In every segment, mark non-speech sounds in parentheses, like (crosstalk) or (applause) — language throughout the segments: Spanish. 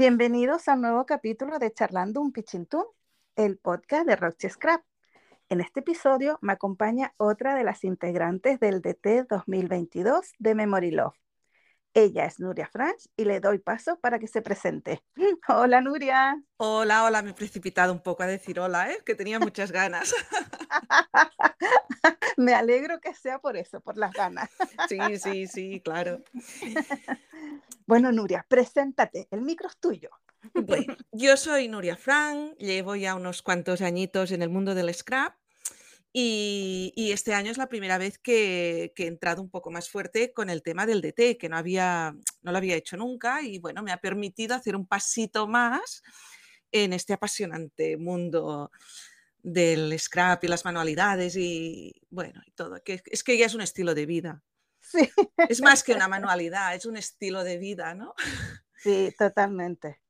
Bienvenidos a un nuevo capítulo de Charlando un Pichintún, el podcast de Roche Scrap. En este episodio me acompaña otra de las integrantes del DT 2022 de Memory Love. Ella es Nuria Franch y le doy paso para que se presente. (laughs) Hola Nuria. Hola, hola, me he precipitado un poco a decir hola, ¿eh? que tenía muchas ganas. (laughs) me alegro que sea por eso, por las ganas. (laughs) sí, sí, sí, claro. Bueno, Nuria, preséntate, el micro es tuyo. Bueno, yo soy Nuria Frank, llevo ya unos cuantos añitos en el mundo del scrap y, este año es la primera vez que, he entrado un poco más fuerte con el tema del DT, que no, había, (tsk) no lo había hecho nunca y bueno, me ha permitido hacer un pasito más en este apasionante mundo del scrap y las manualidades y bueno, y todo, que es que ya es un estilo de vida. Sí. Es más que una manualidad, es un estilo de vida, ¿no? (laughs) Sí, totalmente.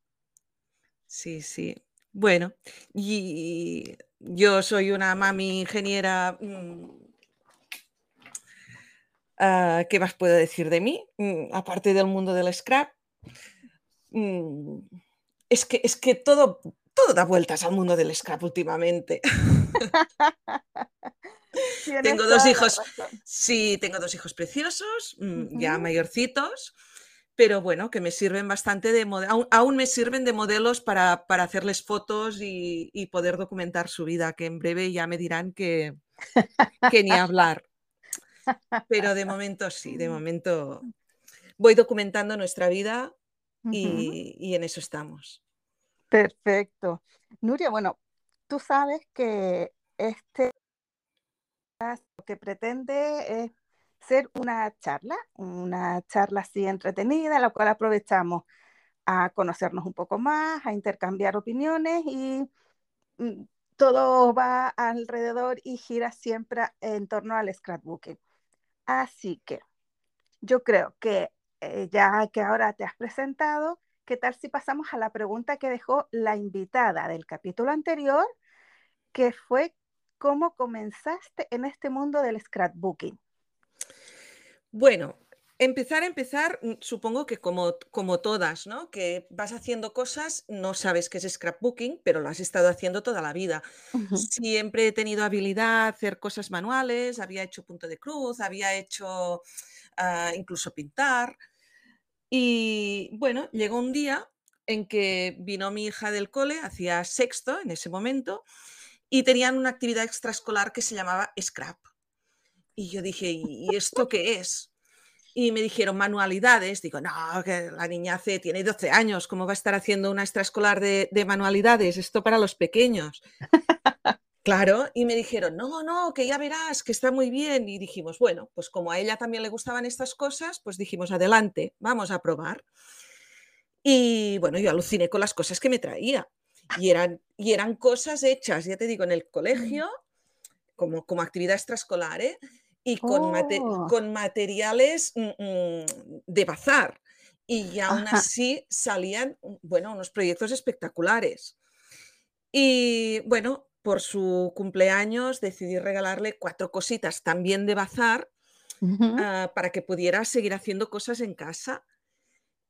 Sí, sí. Bueno, y yo soy una mami ingeniera. Mm, ah, ¿Qué más puedo decir de mí? Mm, aparte del mundo del scrap. Mm, es que, es que todo, todo da vueltas al mundo del scrap últimamente. (laughs) tengo dos hijos. Sí, tengo dos hijos preciosos, ya mayorcitos pero bueno, que me sirven bastante de aún, aún me sirven de modelos para, hacerles fotos y, poder documentar su vida, que en breve ya me dirán que, que ni hablar. Pero de momento sí, de (laughs) momento voy documentando nuestra vida y, y en eso estamos. Perfecto. Nuria, bueno, tú sabes que este lo que pretende es ser una charla, una charla así entretenida, en la cual aprovechamos a conocernos un poco más, a intercambiar opiniones y mm, todo va alrededor y gira siempre en torno al scrapbooking. Así que yo creo que eh, ya que ahora te has presentado, ¿qué tal si pasamos a la pregunta que dejó la invitada del capítulo anterior, que fue cómo comenzaste en este mundo del scrapbooking? Bueno, empezar a empezar, mm, supongo que como, como todas, ¿no? Que vas haciendo cosas, no sabes qué es scrapbooking, pero lo has estado haciendo toda la vida. Siempre he tenido habilidad a hacer cosas manuales, había hecho punto de cruz, había hecho ah, incluso pintar. Y bueno, llegó un día en que vino mi hija del cole, hacía sexto en ese momento, y tenían una actividad extraescolar que se llamaba scrap. Y yo dije, ¿y esto qué es? Y me dijeron manualidades. Digo, no, que la niña hace, tiene 12 años, ¿cómo va a estar haciendo una extraescolar de, de manualidades? Esto para los pequeños. (laughs) Claro, y me dijeron, no, no, que ya verás, que está muy bien. Y dijimos, bueno, pues como a ella también le gustaban estas cosas, pues dijimos, adelante, vamos a probar. Y bueno, yo aluciné con las cosas que me traía. Y eran, y eran cosas hechas, ya te digo, en el colegio, como, como actividad extraescolar, ¿eh? Y con, oh. con materiales mm, mm, de bazar. Y aún así salían, mm, bueno, unos proyectos espectaculares. Y bueno, por su cumpleaños decidí regalarle cuatro cositas también de bazar ah, para que pudiera seguir haciendo cosas en casa.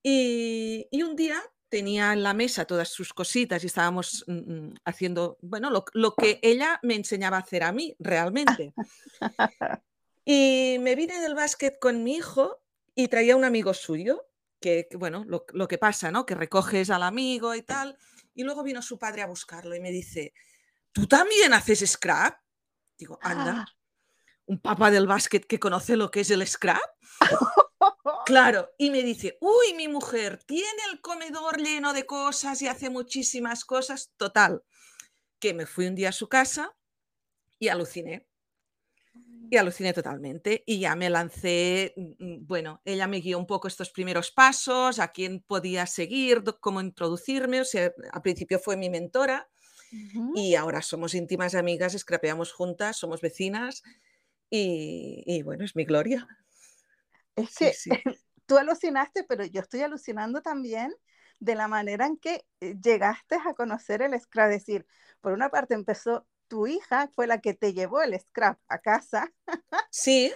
Y, un día tenía en la mesa todas sus cositas y estábamos haciendo, bueno, lo, lo, que ella me enseñaba a hacer a mí realmente. (laughs) Y me vine del básquet con mi hijo y traía un amigo suyo, que, bueno, lo, que pasa, ¿no? Que recoges al amigo y tal. Y luego vino su padre a buscarlo y me dice, ¿tú también haces scrap? Digo, anda, ah. un papá del básquet que conoce lo que es el scrap. (laughs) Claro, y me dice, uy, mi mujer tiene el comedor lleno de cosas y hace muchísimas cosas. Total, que me fui un día a su casa y aluciné y aluciné totalmente y ya me lancé, mm, mm, bueno, ella me guió un poco estos primeros pasos, a quién podía seguir, cómo introducirme, o sea, al principio fue mi mentora y ahora somos íntimas amigas, escrapeamos juntas, somos vecinas y, bueno, es mi gloria. Es que (laughs) tú alucinaste, pero yo estoy alucinando también de la manera en que eh, llegaste a conocer el scrap, es decir, por una parte empezó tu hija fue la que te llevó el scrap a casa. (laughs) Sí.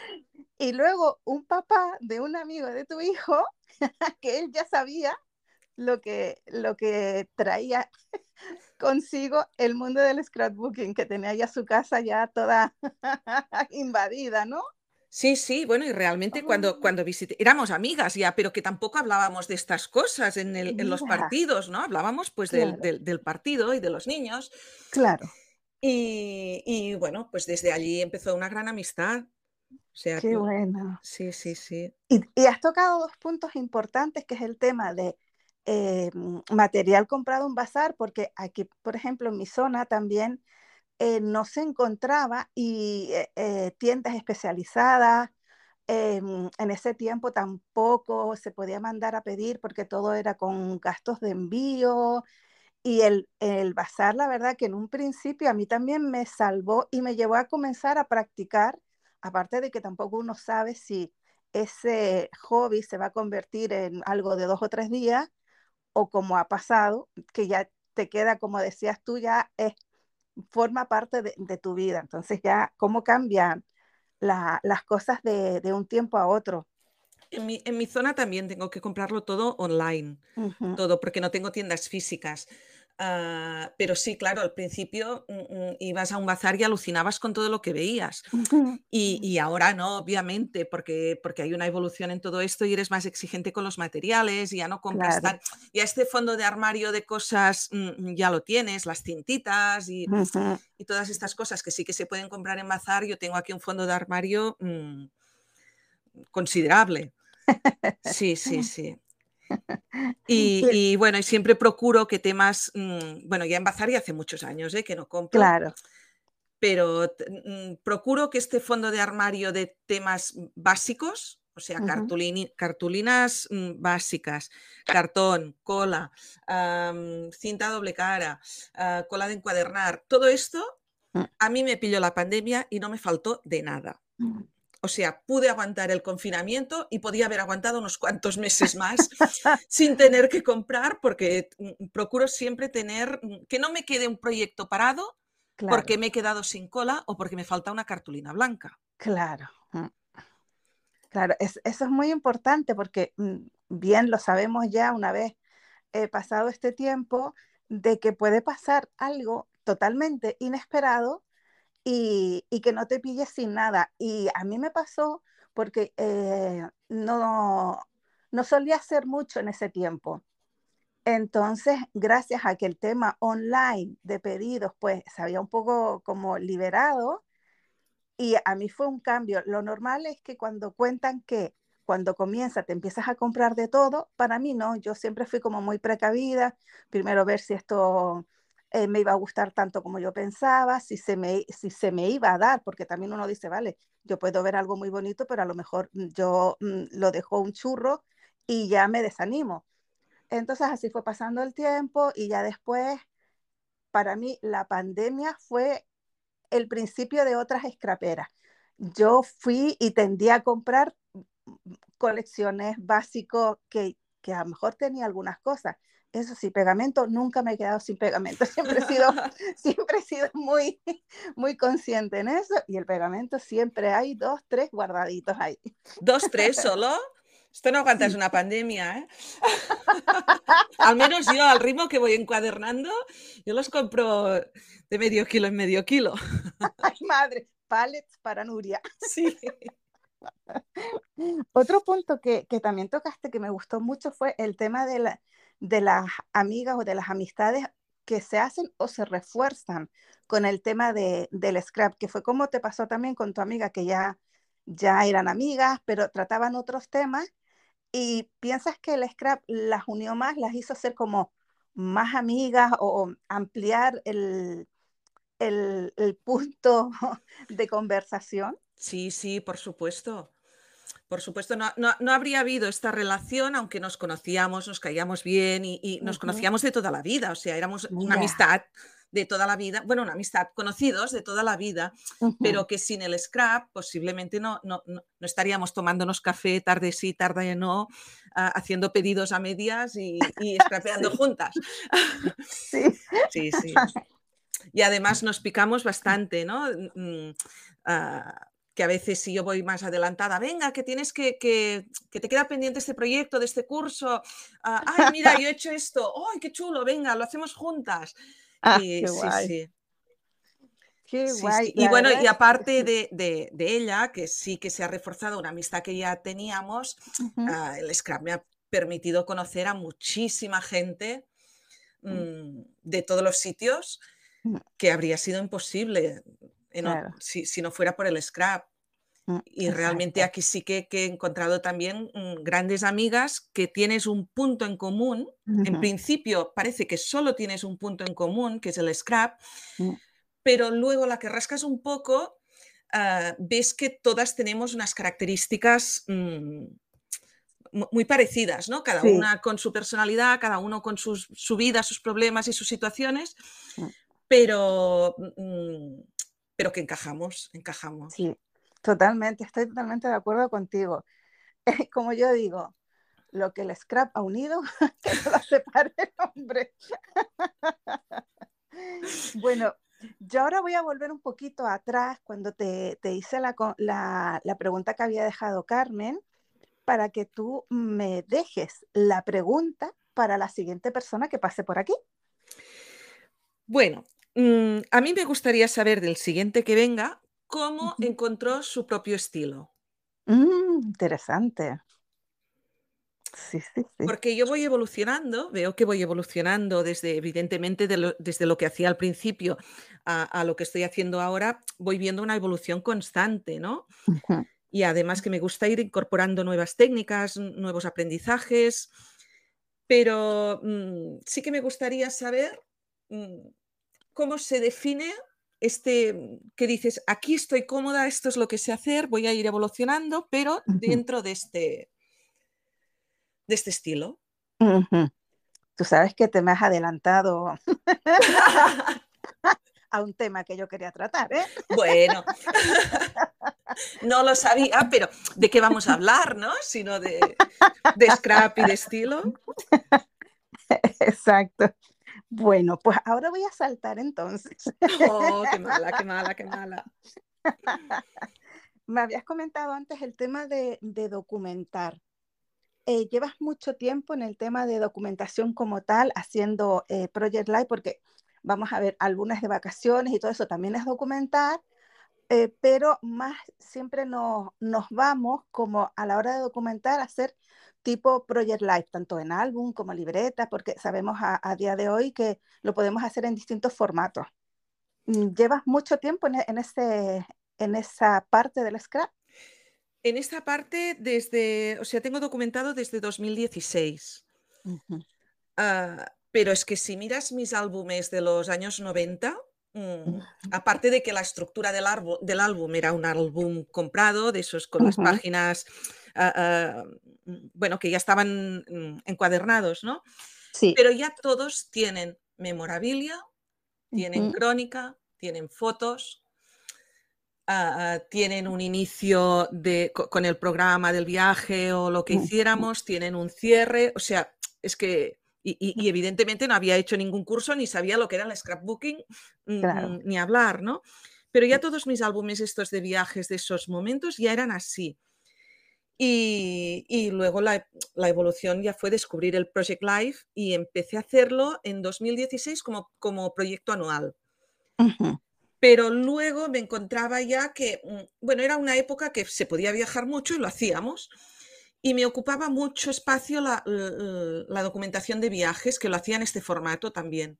y luego un papá de un amigo de tu hijo, (laughs) que él ya sabía lo que, lo que traía (laughs) consigo el mundo del scrapbooking, que tenía ya su casa ya toda invadida, ¿no? Sí, sí, bueno, y realmente cuando, Oh, cuando visité, éramos amigas ya, pero que tampoco hablábamos de estas cosas en el, en los partidos, ¿no? Hablábamos pues del, claro, del, del partido y de los niños. claro, Y, y bueno, pues desde allí empezó una gran amistad. O sea, qué mm, bueno. sí, sí, sí. Y, y has tocado dos puntos importantes, que es el tema de eh, material comprado en bazar, porque aquí, por ejemplo, en mi zona también eh, no se encontraba y eh, eh, tiendas especializadas. eh, en ese tiempo tampoco se podía mandar a pedir porque todo era con gastos de envío y el, el bazar, la verdad que en un principio a mí también me salvó y me llevó a comenzar a practicar, aparte de que tampoco uno sabe si ese hobby se va a convertir en algo de dos o tres días o como ha pasado, que ya te queda, como decías tú, ya es, forma parte de, de tu vida. Entonces ya, ¿cómo cambian la, las cosas de, de, un tiempo a otro? En mi, en mi zona también tengo que comprarlo todo online, Uh -huh, todo, porque no tengo tiendas físicas. Ah, pero sí, claro, al principio mm, mm, ibas a un bazar y alucinabas con todo lo que veías. uh. (laughs) Y, y ahora no, obviamente, porque, porque hay una evolución en todo esto y eres más exigente con los materiales, y ya no compras Claro. tan... Ya este fondo de armario de cosas mm, ya lo tienes, las cintitas y, Uh -huh. y todas estas cosas que sí que se pueden comprar en bazar. Yo tengo aquí un fondo de armario considerable. (laughs) Sí, sí, (laughs) sí. Y, bueno, y siempre procuro que temas, mm, bueno, ya en bazar ya hace muchos años, ¿eh? que no compro, claro. pero mm, procuro que este fondo de armario de temas básicos, o sea, Uh -huh. cartulinas mm, básicas, cartón, cola, cinta doble cara, ah, cola de encuadernar, todo esto, a mí me pilló la pandemia y no me faltó de nada. O sea, pude aguantar el confinamiento y podía haber aguantado unos cuantos meses (laughs) más sin tener que comprar porque mm, procuro siempre tener, mm, que no me quede un proyecto parado Claro, porque me he quedado sin cola o porque me falta una cartulina blanca. claro. Mm. Claro, es- eso es muy importante porque bien lo sabemos ya una vez eh, pasado este tiempo de que puede pasar algo totalmente inesperado y, que no te pilles sin nada. Y a mí me pasó porque eh, no, no solía hacer mucho en ese tiempo. Entonces, gracias a que el tema online de pedidos, pues se había un poco como liberado y a mí fue un cambio. Lo normal es que cuando cuentan que cuando comienza te empiezas a comprar de todo, para mí no, yo siempre fui como muy precavida, primero ver si esto eh, me iba a gustar tanto como yo pensaba, si se, me, si se me iba a dar, porque también uno dice, vale, yo puedo ver algo muy bonito, pero a lo mejor mm, yo mm, lo dejo un churro y ya me desanimo. Entonces así fue pasando el tiempo y ya después, para mí, la pandemia fue el principio de otras escraperas. Yo fui y tendí a comprar colecciones básicos que, que a lo mejor tenía algunas cosas. Eso sí, pegamento, nunca me he quedado sin pegamento. (laughs) Siempre he sido, (laughs) siempre he sido muy, muy consciente en eso. Y el pegamento siempre hay dos, tres guardaditos ahí. Dos, tres solo. Esto no aguantas Sí. una pandemia, ¿eh? (laughs) al menos yo, al ritmo que voy encuadernando, yo los compro de medio kilo en medio kilo. Ay, madre, pallets para Nuria. Sí. Otro punto que, que, también tocaste que me gustó mucho fue el tema de, la, de las amigas o de las amistades que se hacen o se refuerzan con el tema de, del scrap, que fue como te pasó también con tu amiga, que ya, ya eran amigas, pero trataban otros temas, y piensas que el scrap las unió más, las hizo ser como más amigas o, ampliar el, el punto (laughs) de conversación. Sí, sí, por supuesto. Por supuesto, no, no, no, habría habido esta relación, aunque nos conocíamos, nos caíamos bien y, y nos uh -huh. conocíamos de toda la vida, o sea, éramos Mira. una amistad de toda la vida, bueno, una amistad, conocidos de toda la vida, uh -huh. pero que sin el scrap posiblemente no, no, no, no, estaríamos tomándonos café tarde sí, tarde no, uh, haciendo pedidos a medias y, y (laughs) scrapeando sí. juntas. Sí. (laughs) sí, sí. (laughs) Y además nos picamos bastante, ¿no? Uh, que a veces si yo voy más adelantada, venga, que tienes que, que, que te queda pendiente este proyecto, de este curso, ah, ay, mira, yo he (laughs) hecho esto, ay, qué chulo, venga, lo hacemos juntas. Ah, y, qué sí, guay. sí. Qué Sí, guay. sí. Y bueno, y aparte de, de- de ella, que sí que se ha reforzado una amistad que ya teníamos, ah, el Scrap me ha permitido conocer a muchísima gente mm, mm, de todos los sitios mm, que habría sido imposible en Claro. si, si no fuera por el Scrap. mm, Y realmente Exacto. aquí sí que, que he encontrado también mm, grandes amigas que tienes un punto en común. En Ujú, principio parece que solo tienes un punto en común, que es el Scrap, mm, pero luego la que rascas un poco, ah, ves que todas tenemos unas características mm, mu- muy parecidas, ¿no? Cada Sí. una con su personalidad, cada uno con sus, su vida, sus problemas y sus situaciones, pero, pero que encajamos, encajamos. Sí. Totalmente. Estoy totalmente de acuerdo contigo. (laughs) Como yo digo, lo que el scrap ha unido, (laughs) que no lo separe el hombre. (laughs) Bueno, yo ahora voy a volver un poquito atrás cuando te, te hice la, la, la pregunta que había dejado Carmen para que tú me dejes la pregunta para la siguiente persona que pase por aquí. Bueno, mm, a mí me gustaría saber del siguiente que venga cómo encontró su propio estilo. Mm, interesante. Sí, sí, sí. Porque yo voy evolucionando, veo que voy evolucionando desde, evidentemente, de lo- desde lo que hacía al principio a, a lo que estoy haciendo ahora, voy viendo una evolución constante, ¿no? Y además que me gusta ir incorporando nuevas técnicas, nuevos aprendizajes, pero mm, sí que me gustaría saber cómo se define este, que dices, aquí estoy cómoda, esto es lo que sé hacer, voy a ir evolucionando, pero dentro de este, de este estilo. Tú sabes que te me has adelantado a un tema que yo quería tratar, ¿eh? Bueno, (laughs) no lo sabía, pero ¿de qué vamos a hablar, no? Sino de, de scrap y de estilo. (laughs) Exacto. Bueno, pues ahora voy a saltar entonces. Oh, qué mala, qué (laughs) mala, qué mala. Me habías comentado antes el tema de, de documentar. Eh, llevas mucho tiempo en el tema de documentación como tal, haciendo eh, Project Live, porque vamos a ver, álbumes de vacaciones y todo eso también es documentar, eh, pero más siempre nos, nos vamos como a la hora de documentar a hacer tipo Project Live, tanto en álbum como libreta, porque sabemos a, a día de hoy que lo podemos hacer en distintos formatos. Mm, ¿Llevas mucho tiempo en, e- en ese, en esa parte del scrap? En esta parte, desde, o sea, tengo documentado desde 2016. Ujú, Ah, pero es que si miras mis álbumes de los años 90, mm, ujú, aparte de que la estructura del, álbum era un álbum comprado, de esos con las páginas, ah, ah, mm, bueno, que ya estaban mm, encuadernados, ¿no? Sí. Pero ya todos tienen memorabilia, tienen crónica, tienen fotos, ah, tienen un inicio de, co- con el programa del viaje o lo que hiciéramos, tienen un cierre, o sea, es que, y, y- y evidentemente no había hecho ningún curso ni sabía lo que era el scrapbooking, mm, Claro. mm, ni hablar, ¿no? Pero ya todos mis álbumes estos de viajes de esos momentos ya eran así. Y, y luego la, la evolución ya fue descubrir el Project Live y empecé a hacerlo en 2016 como, como proyecto anual. Pero luego me encontraba ya que, mm, bueno, era una época que se podía viajar mucho y lo hacíamos. Y me ocupaba mucho espacio la, documentación de viajes, que lo hacía en este formato también.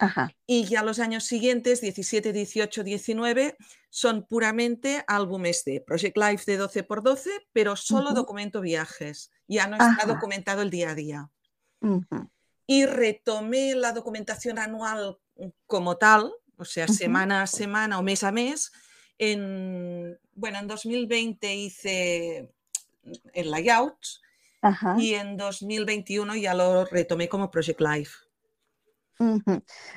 Ajá. Y ya los años siguientes, 17, 18, 19, son puramente álbumes de Project Life de 12 por 12, pero solo documento viajes. Ya no está documentado el día a día. Y retomé la documentación anual como tal, o sea, semana a semana o mes a mes. En, bueno, en 2020 hice el layout Ajá. y en 2021 ya lo retomé como Project Life.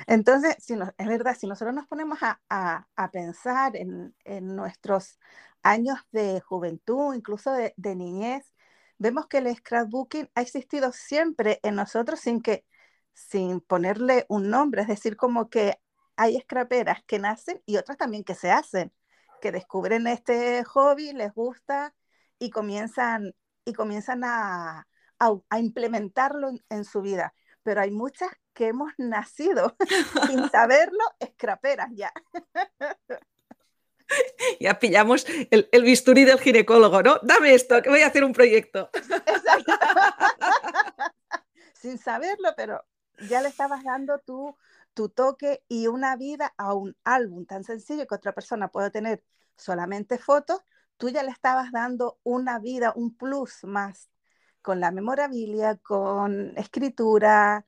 Entonces, si nos- es verdad, si nosotros nos ponemos a, a- a pensar en, en nuestros años de juventud, incluso de, de niñez, vemos que el scrapbooking ha existido siempre en nosotros sin que, sin ponerle un nombre, es decir, como que hay scraperas que nacen y otras también que se hacen. que descubren este hobby, les gusta y comienzan, y comienzan a, a, implementarlo en, su vida. Pero hay muchas que hemos nacido (laughs) sin (laughs) saberlo, escraperas ya. (laughs) Ya pillamos el, el, bisturí del ginecólogo, ¿no? Dame esto, que voy a hacer un proyecto. Exacto. sin saberlo, pero ya le estabas dando tu, tu toque y una vida a un álbum tan sencillo que otra persona puede tener solamente fotos, tú ya le estabas dando una vida, un plus más con la memorabilia, con escritura,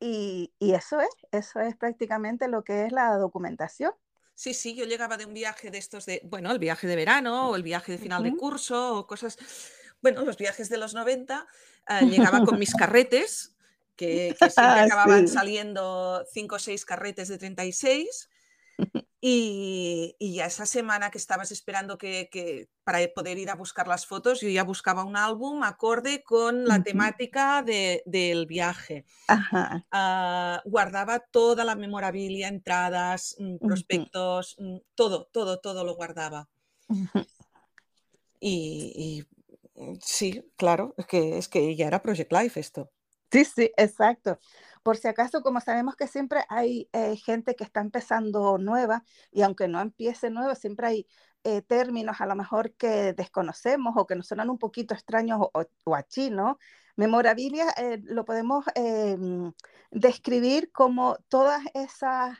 y, eso es, eso es prácticamente lo que es la documentación. Sí, sí, yo llegaba de un viaje de estos de, bueno, el viaje de verano o el viaje de final de curso o cosas, bueno, los viajes de los 90, eh, (laughs) llegaba con mis carretes, que, que siempre acababan saliendo cinco o seis carretes de 36 (laughs) y, ya esa semana que estabas esperando que, para poder ir a buscar las fotos, yo ya buscaba un álbum acorde con la temática del viaje. Ah, guardaba toda la memorabilia, entradas, mm, prospectos, mm, todo, todo, todo lo guardaba. y, mm, sí, claro, es que, es que ya era Project Life esto. Sí, sí, exacto. Por si acaso, como sabemos que siempre hay eh, gente que está empezando nueva y aunque no empiece nuevo, siempre hay eh, términos a lo mejor que desconocemos o que nos suenan un poquito extraños o, chino. Memorabilia eh, lo podemos em, describir como todas esas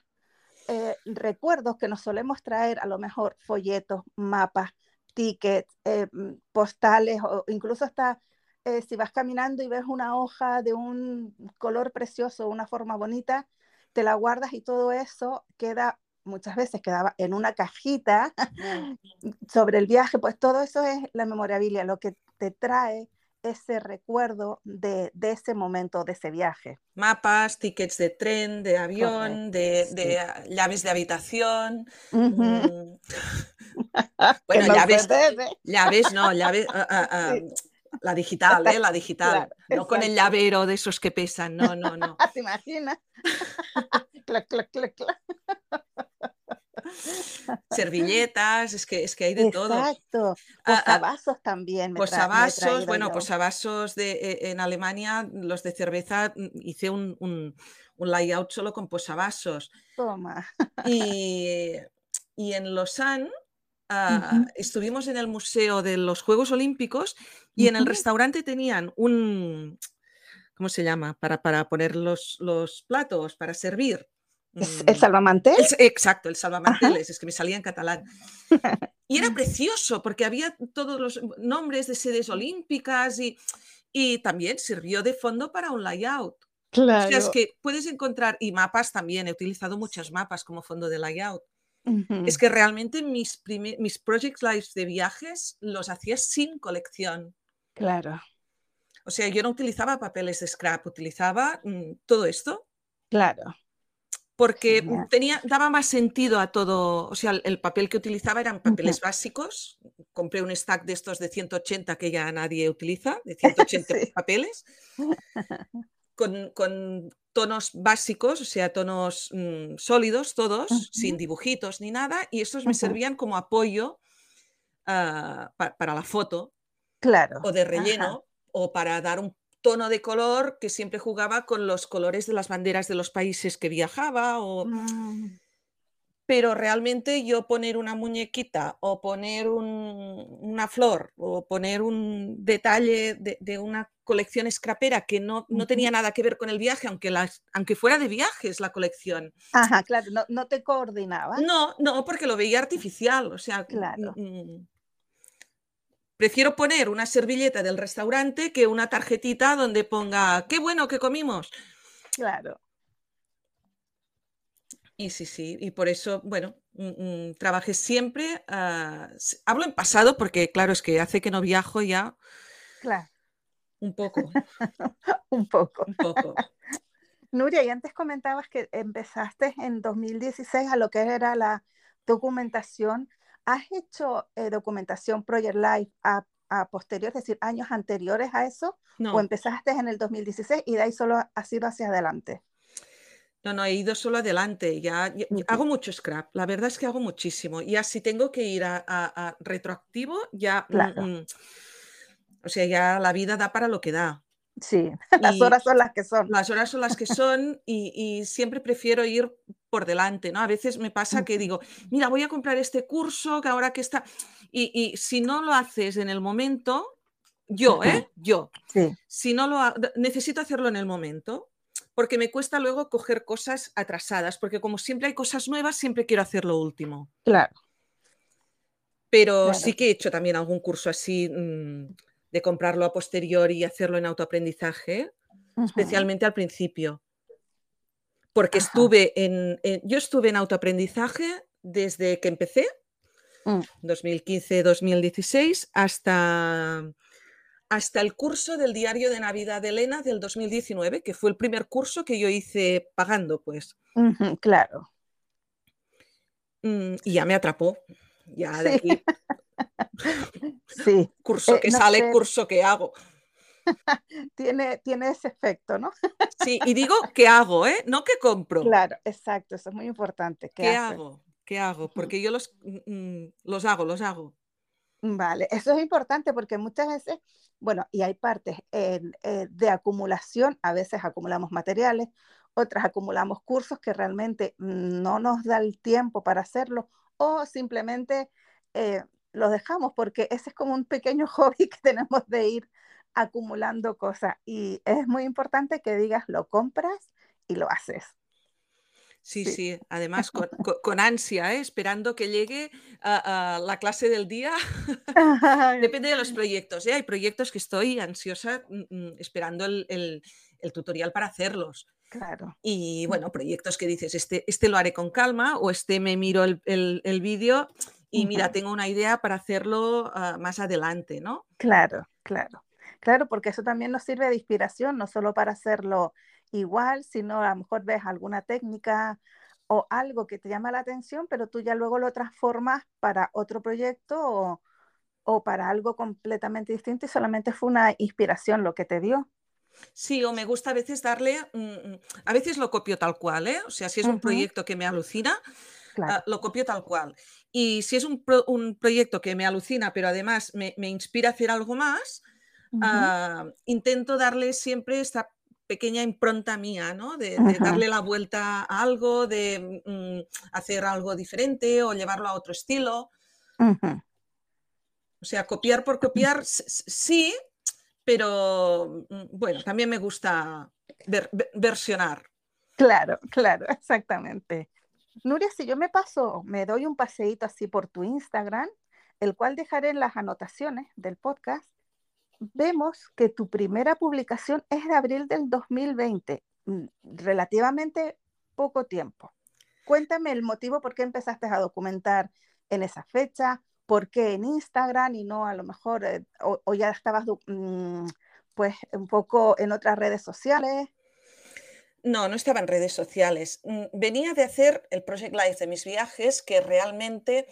recuerdos que nos solemos traer, a lo mejor folletos, mapas, tickets, mm, postales o incluso hasta eh, si vas caminando y ves una hoja de un color precioso, una forma bonita, te la guardas y todo eso queda, muchas veces quedaba en una cajita (laughs) sobre el viaje, pues todo eso es la memorabilia, lo que te trae ese recuerdo de, de, ese momento, de ese viaje. Mapas, tickets de tren, de avión, de, de, llaves de habitación. Mm. (laughs) bueno, llaves, llaves, no, llaves, ah, ah, (laughs) ah, la digital, ¿eh? La digital. no con el llavero de esos que pesan, no, no, no. (laughs) ¿Te imaginas? (laughs) clac, clac, clac, clac. Servilletas, es que, es que hay de todo. Exacto. Ah, ah, posavasos también. posavasos, bueno, posavasos de, e, en Alemania, los de cerveza, mm, hice un, un, un layout solo con posavasos. Toma. Y, (laughs) y en Lausanne Ah, estuvimos en el Museo de los Juegos Olímpicos y en el restaurante tenían un, ¿cómo se llama? Para, para poner los, los platos, para servir. ¿El mm, salvamantel? exacto, el salvamanteles, es que me salía en catalán. (laughs) Y era precioso porque había todos los nombres de sedes olímpicas y, y también sirvió de fondo para un layout. Claro. O sea, es que puedes encontrar, y mapas también, he utilizado muchos mapas como fondo de layout. Es que realmente mis, mis Project Lives de viajes los hacía sin colección. Claro. O sea, yo no utilizaba papeles de scrap, utilizaba mm, todo esto. Claro. Porque tenía, daba más sentido a todo. O sea, el, papel que utilizaba eran papeles básicos. Compré un stack de estos de 180 que ya nadie utiliza, de 180 (laughs) papeles. (laughs) Con, con, tonos básicos, o sea, tonos mm, sólidos todos, sin dibujitos ni nada, y estos me servían como apoyo ah, para la foto. Claro. O de relleno, o para dar un tono de color que siempre jugaba con los colores de las banderas de los países que viajaba. O... Mm pero realmente yo poner una muñequita o poner una flor o poner un detalle de, una colección escrapera que no, no, tenía nada que ver con el viaje, aunque, las, aunque fuera de viajes la colección. Ajá, claro, no, no te coordinaba. No, no, porque lo veía artificial, o sea, claro. Mm, prefiero poner una servilleta del restaurante que una tarjetita donde ponga, qué bueno que comimos. Claro. Y sí, sí, y por eso, bueno, mm, mm, trabajé siempre, ah, hablo en pasado porque claro, es que hace que no viajo ya. Claro. Un (laughs) poco. un poco. Un poco. (laughs) Nuria, y antes comentabas que empezaste en 2016 a lo que era la documentación. ¿Has hecho eh, documentación Project Life a, a posterior, es decir, años anteriores a eso? No. ¿O empezaste en el 2016 y de ahí solo ha sido hacia adelante? No, no, he ido solo adelante. Ya, hago mucho scrap. La verdad es que hago muchísimo. Ya si tengo que ir a, a- a retroactivo, ya, mm, Claro, mm, o sea, ya la vida da para lo que da. sí, (laughs) las Y horas son las que son. las horas son las que son y, y siempre prefiero ir por delante, ¿no? A veces me pasa que digo, mira, voy a comprar este curso que ahora que está... Y, y si no lo haces en el momento, yo, ¿eh? Yo, Sí, si no lo ha- necesito hacerlo en el momento, porque me cuesta luego coger cosas atrasadas, porque como siempre hay cosas nuevas, siempre quiero hacer lo último. claro, Pero claro. sí que he hecho también algún curso así mm, de comprarlo a posteriori y hacerlo en autoaprendizaje, especialmente al principio, porque Ajá. estuve en, en- yo estuve en autoaprendizaje desde que empecé, mm, 2015-2016, hasta, hasta el curso del diario de Navidad de Elena del 2019, que fue el primer curso que yo hice pagando, pues. Claro, Mm, y ya me atrapó. Ya de aquí, (laughs) sí. curso Eh, que no sale, sé, curso que hago. (laughs) tiene, tiene ese efecto, ¿no? Sí, y digo que hago, ¿eh? No que compro. Claro, exacto, eso es muy importante. ¿Qué hago? ¿Qué hago? Porque yo los, mm, mm, los hago, los hago. Vale, eso es importante porque muchas veces, bueno, y hay partes eh, de acumulación, a veces acumulamos materiales, otras acumulamos cursos que realmente no nos da el tiempo para hacerlo o simplemente eh, los dejamos porque ese es como un pequeño (laughs) hobby que tenemos de ir acumulando cosas y es muy importante que digas lo compras y lo haces. Sí, Sí. además con, (laughs) con- ansia, ¿eh? Esperando que llegue a, a la clase del día. (laughs) Depende de los proyectos, ¿eh? Hay proyectos que estoy ansiosa mm, mm, esperando el, el- el tutorial para hacerlos. Claro. Y bueno, proyectos que dices, este, este lo haré con calma o este me miro el, el- vídeo y mira, tengo una idea para hacerlo ah, más adelante, ¿no? Claro, claro. Claro, porque eso también nos sirve de inspiración, no solo para hacerlo igual, sino a lo mejor ves alguna técnica o algo que te llama la atención, pero tú ya luego lo transformas para otro proyecto o, o para algo completamente distinto y solamente fue una inspiración lo que te dio. Sí, o me gusta a veces darle, mm, mm, a veces lo copio tal cual, ¿eh? O sea, si es un proyecto que me alucina, claro. ah, lo copio tal cual. Y si es un, pro- un proyecto que me alucina, pero además me, me inspira a hacer algo más, ah, intento darle siempre esta pequeña impronta mía, ¿no? De, darle la vuelta a algo, de mm, hacer algo diferente o llevarlo a otro estilo. O sea, copiar por copiar, sí, pero mm, bueno, también me gusta ver- ve- versionar. Claro, claro, exactamente. Nuria, si yo me paso, me doy un paseíto así por tu Instagram, el cual dejaré en las anotaciones del podcast, vemos que tu primera publicación es de abril del 2020, mm, relativamente poco tiempo. Cuéntame el motivo por qué empezaste a documentar en esa fecha, por qué en Instagram y no a lo mejor, eh, o, o ya estabas mm, pues un poco en otras redes sociales. No, no estaba en redes sociales. Mm, Venía de hacer el Project Life de mis viajes, que realmente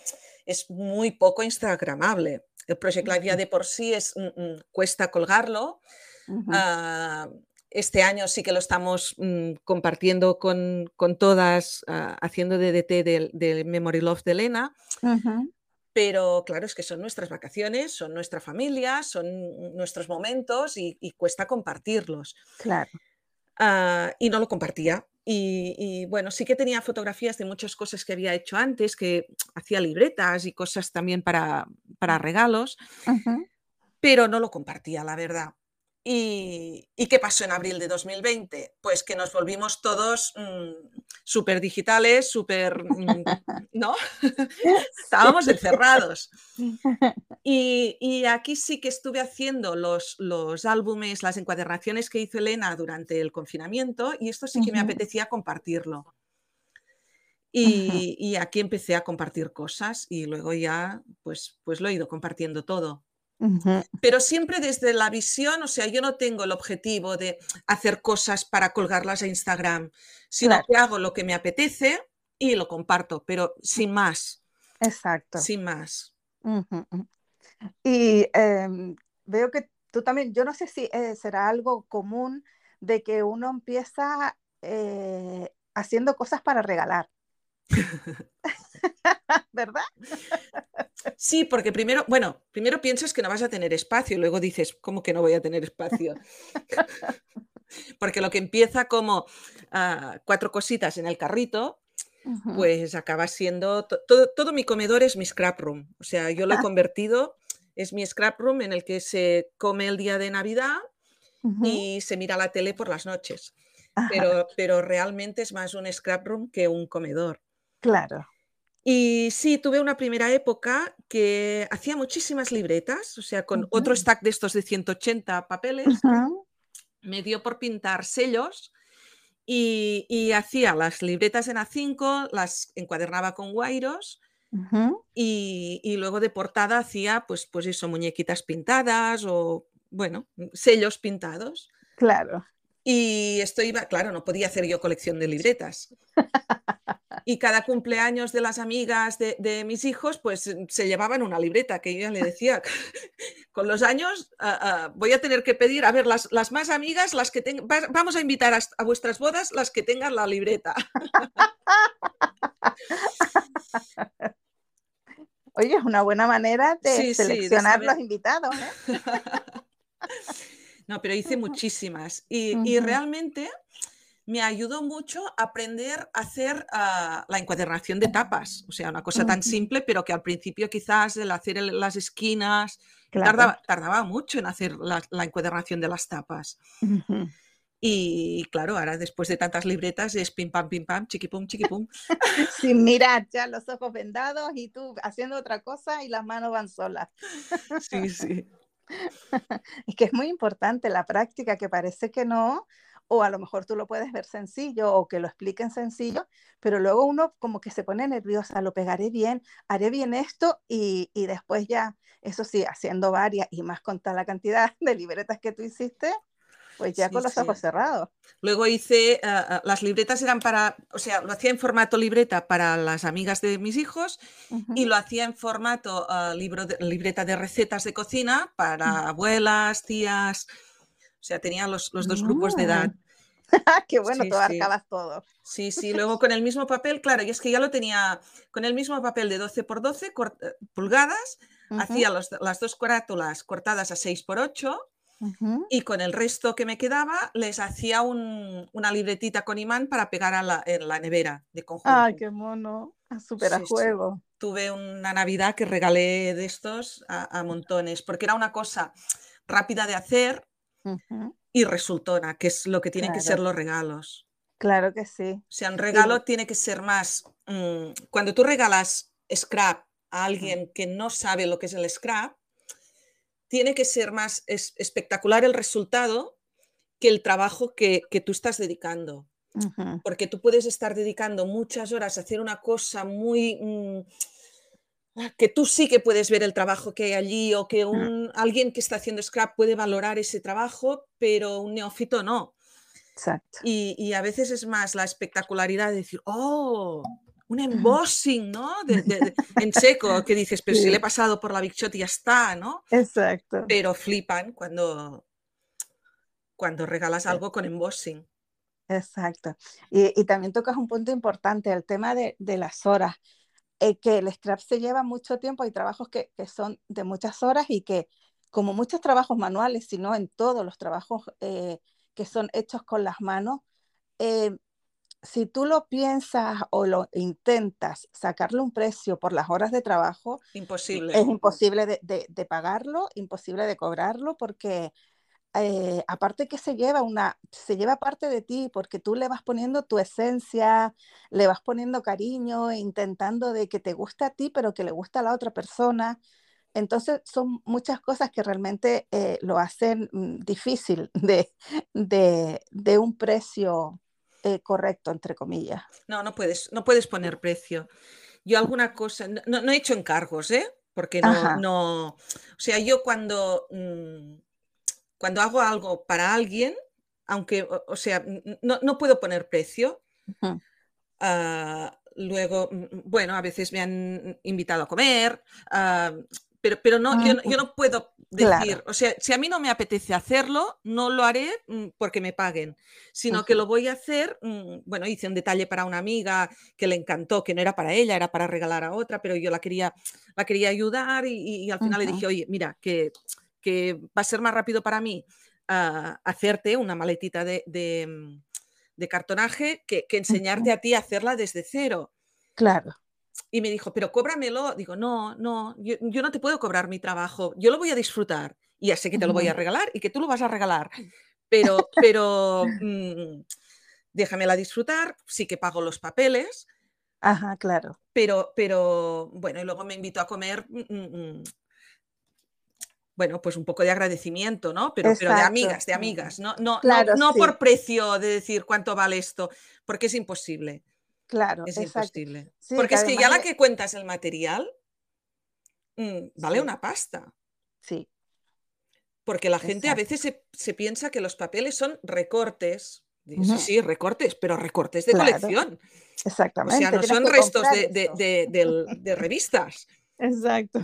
es muy poco instagramable. El Project Life ya de por sí es, mm, mm, cuesta colgarlo. Ah, este año sí que lo estamos mm, compartiendo con, con todas, ah, haciendo DDT del, del Memory Love de Elena, pero claro, es que son nuestras vacaciones, son nuestra familia, son nuestros momentos y, y cuesta compartirlos. Claro. Ah, y no lo compartía. Y, y, bueno, sí que tenía fotografías de muchas cosas que había hecho antes, que (tsk) hacía libretas y cosas también para, para regalos, pero no lo compartía, la verdad. ¿Y, y qué pasó en abril de 2020? Pues que nos volvimos todos mm, súper digitales, súper, mm, ¿no? (laughs) Estábamos encerrados. Y, y aquí sí que estuve haciendo los, los álbumes, las encuadernaciones que hizo Elena durante el confinamiento y esto sí que me apetecía compartirlo. Y, y aquí empecé a compartir cosas y luego ya pues, pues lo he ido compartiendo todo. Pero siempre desde la visión, o sea, yo no tengo el objetivo de hacer cosas para colgarlas a Instagram, sino Claro, que hago lo que me apetece y lo comparto, pero sin más, exacto. sin más. Y em, veo que tú también, yo no sé si eh, será algo común de que uno empieza eh, haciendo cosas para regalar. (laughs) (laughs) (laughs) ¿Verdad? Sí, porque primero, bueno, primero piensas que no vas a tener espacio y luego dices, ¿cómo que no voy a tener espacio? (laughs) porque lo que empieza como ah, cuatro cositas en el carrito, pues acaba siendo, todo, mi comedor es mi scrap room, o sea, yo lo he ah. convertido, es mi scrap room en el que se come el día de Navidad y se mira la tele por las noches. Pero, pero realmente es más un scrap room que un comedor. Claro. Y sí, tuve una primera época que hacía muchísimas libretas, o sea, con otro stack de estos de 180 papeles, me dio por pintar sellos y, hacía las libretas en A5, las encuadernaba con guairos y, y, luego de portada hacía, pues, pues eso, muñequitas pintadas o, bueno, sellos pintados. Claro. Y esto iba, claro, no podía hacer yo colección de libretas. (laughs) Y cada cumpleaños de las amigas de, mis hijos, pues mm, se llevaban una libreta que yo le decía, (laughs) con los años ah, ah, voy a tener que pedir, a ver, las, más amigas, las que tengan, vamos a invitar a, vuestras bodas, las que tengan la libreta. (laughs) Oye, es una buena manera de seleccionar los invitados. ¿eh? (laughs) no, pero hice muchísimas. Y, realmente me ayudó mucho a aprender a hacer ah, la encuadernación de tapas. O sea, una cosa tan simple, pero que al principio quizás el hacer las esquinas tardaba, mucho en hacer la, encuadernación de las tapas. Y claro, ahora después de tantas libretas es pim pam, pim pam, chiquipum, chiquipum. (laughs) Sin mirar, ya los ojos vendados y tú haciendo otra cosa y las manos van solas. (laughs) Sí, sí. (laughs) Es que es muy importante la práctica, que parece que no, o a lo mejor tú lo puedes ver sencillo o que lo expliquen sencillo, pero luego uno como que se pone nerviosa, lo pegaré bien, haré bien esto y, y después ya, eso sí, haciendo varias y más con toda la cantidad (laughs) de libretas que tú hiciste, pues ya con los ojos cerrados. Luego hice, ah, ah, las libretas eran para, o sea, lo hacía en formato libreta para las amigas de mis hijos y lo hacía en formato uh, libro libreta de recetas de cocina para abuelas, tías, o sea, tenía los, los dos grupos de edad. (laughs) Qué bueno, tú abarcabas todo. Sí, sí, (laughs) luego con el mismo papel, claro, y es que ya lo tenía con el mismo papel de 12 por 12 eh, pulgadas, hacía las dos carátulas cortadas a 6 por 8 y con el resto que me quedaba les hacía una libretita con imán para pegar a la, en la nevera de conjunto. ¡Ay, qué mono! Súper a juego. Tuve una Navidad que regalé de estos a, montones, porque era una cosa rápida de hacer y resultona, que es lo que tienen que ser los regalos. Claro que sí. O sea, un regalo tiene que ser más... Mm, cuando tú regalas scrap a alguien que no sabe lo que es el scrap, tiene que ser más espectacular el resultado que el trabajo que, tú estás dedicando. Porque tú puedes estar dedicando muchas horas a hacer una cosa muy... Mm, que tú sí que puedes ver el trabajo que hay allí o que un, alguien que está haciendo scrap puede valorar ese trabajo, pero un neófito no. Exacto. Y, a veces es más la espectacularidad de decir, oh, un embossing, ¿no? (laughs) en seco, que dices, pero si le he pasado por la Big Shot y ya está, ¿no? Exacto. Pero flipan cuando, cuando regalas algo con embossing. Exacto. Y, también tocas un punto importante, el tema de, las horas. Eh, que el scrap se lleva mucho tiempo, hay trabajos que, son de muchas horas y que, como muchos trabajos manuales, sino en todos los trabajos eh, que son hechos con las manos, eh, si tú lo piensas o lo intentas sacarle un precio por las horas de trabajo, imposible. es imposible de, pagarlo, imposible de cobrarlo, porque eh, aparte que se lleva una, se lleva parte de ti, porque tú le vas poniendo tu esencia, le vas poniendo cariño, intentando de que te guste a ti, pero que le guste a la otra persona. Entonces son muchas cosas que realmente eh, lo hacen mm, difícil (laughs) de, de un precio eh, correcto, entre comillas. No, no puedes, no puedes poner precio. Yo alguna cosa, no, he hecho encargos, ¿eh? Porque no, no, o sea, yo cuando, mm, cuando hago algo para alguien, aunque, o, sea, no, puedo poner precio. Ah, luego, mm, bueno, a veces me han invitado a comer, ah, pero, pero no, yo, no puedo decir, o sea, si a mí no me apetece hacerlo, no lo haré mm, porque me paguen, sino que lo voy a hacer, mm, bueno, hice un detalle para una amiga que le encantó, que no era para ella, era para regalar a otra, pero yo la quería, la quería ayudar y, al final le dije, oye, mira, que, que, va a ser más rápido para mí ah, hacerte una maletita de, de, cartonaje que, que enseñarte a ti a hacerla desde cero. Claro y me dijo, pero cóbramelo. Digo, no, no, yo, no te puedo cobrar mi trabajo, yo lo voy a disfrutar y ya sé que te lo voy a regalar y que tú lo vas a regalar, (laughs) pero, pero mm, déjamela disfrutar, sí que pago los papeles. Ajá, claro. Pero, pero, bueno, y luego me invito a comer, mm, mm, bueno, pues un poco de agradecimiento, ¿no? Pero, pero de amigas, de amigas, no, no, no, por precio de decir cuánto vale esto, porque es imposible. Claro, es imposible. Porque es que ya la que cuentas el material mm, vale una pasta. Sí. Porque la gente a veces se, piensa que los papeles son recortes. Sí, sí, recortes, pero recortes de colección. Exactamente. O sea, no son restos de, (laughs) revistas. Exacto.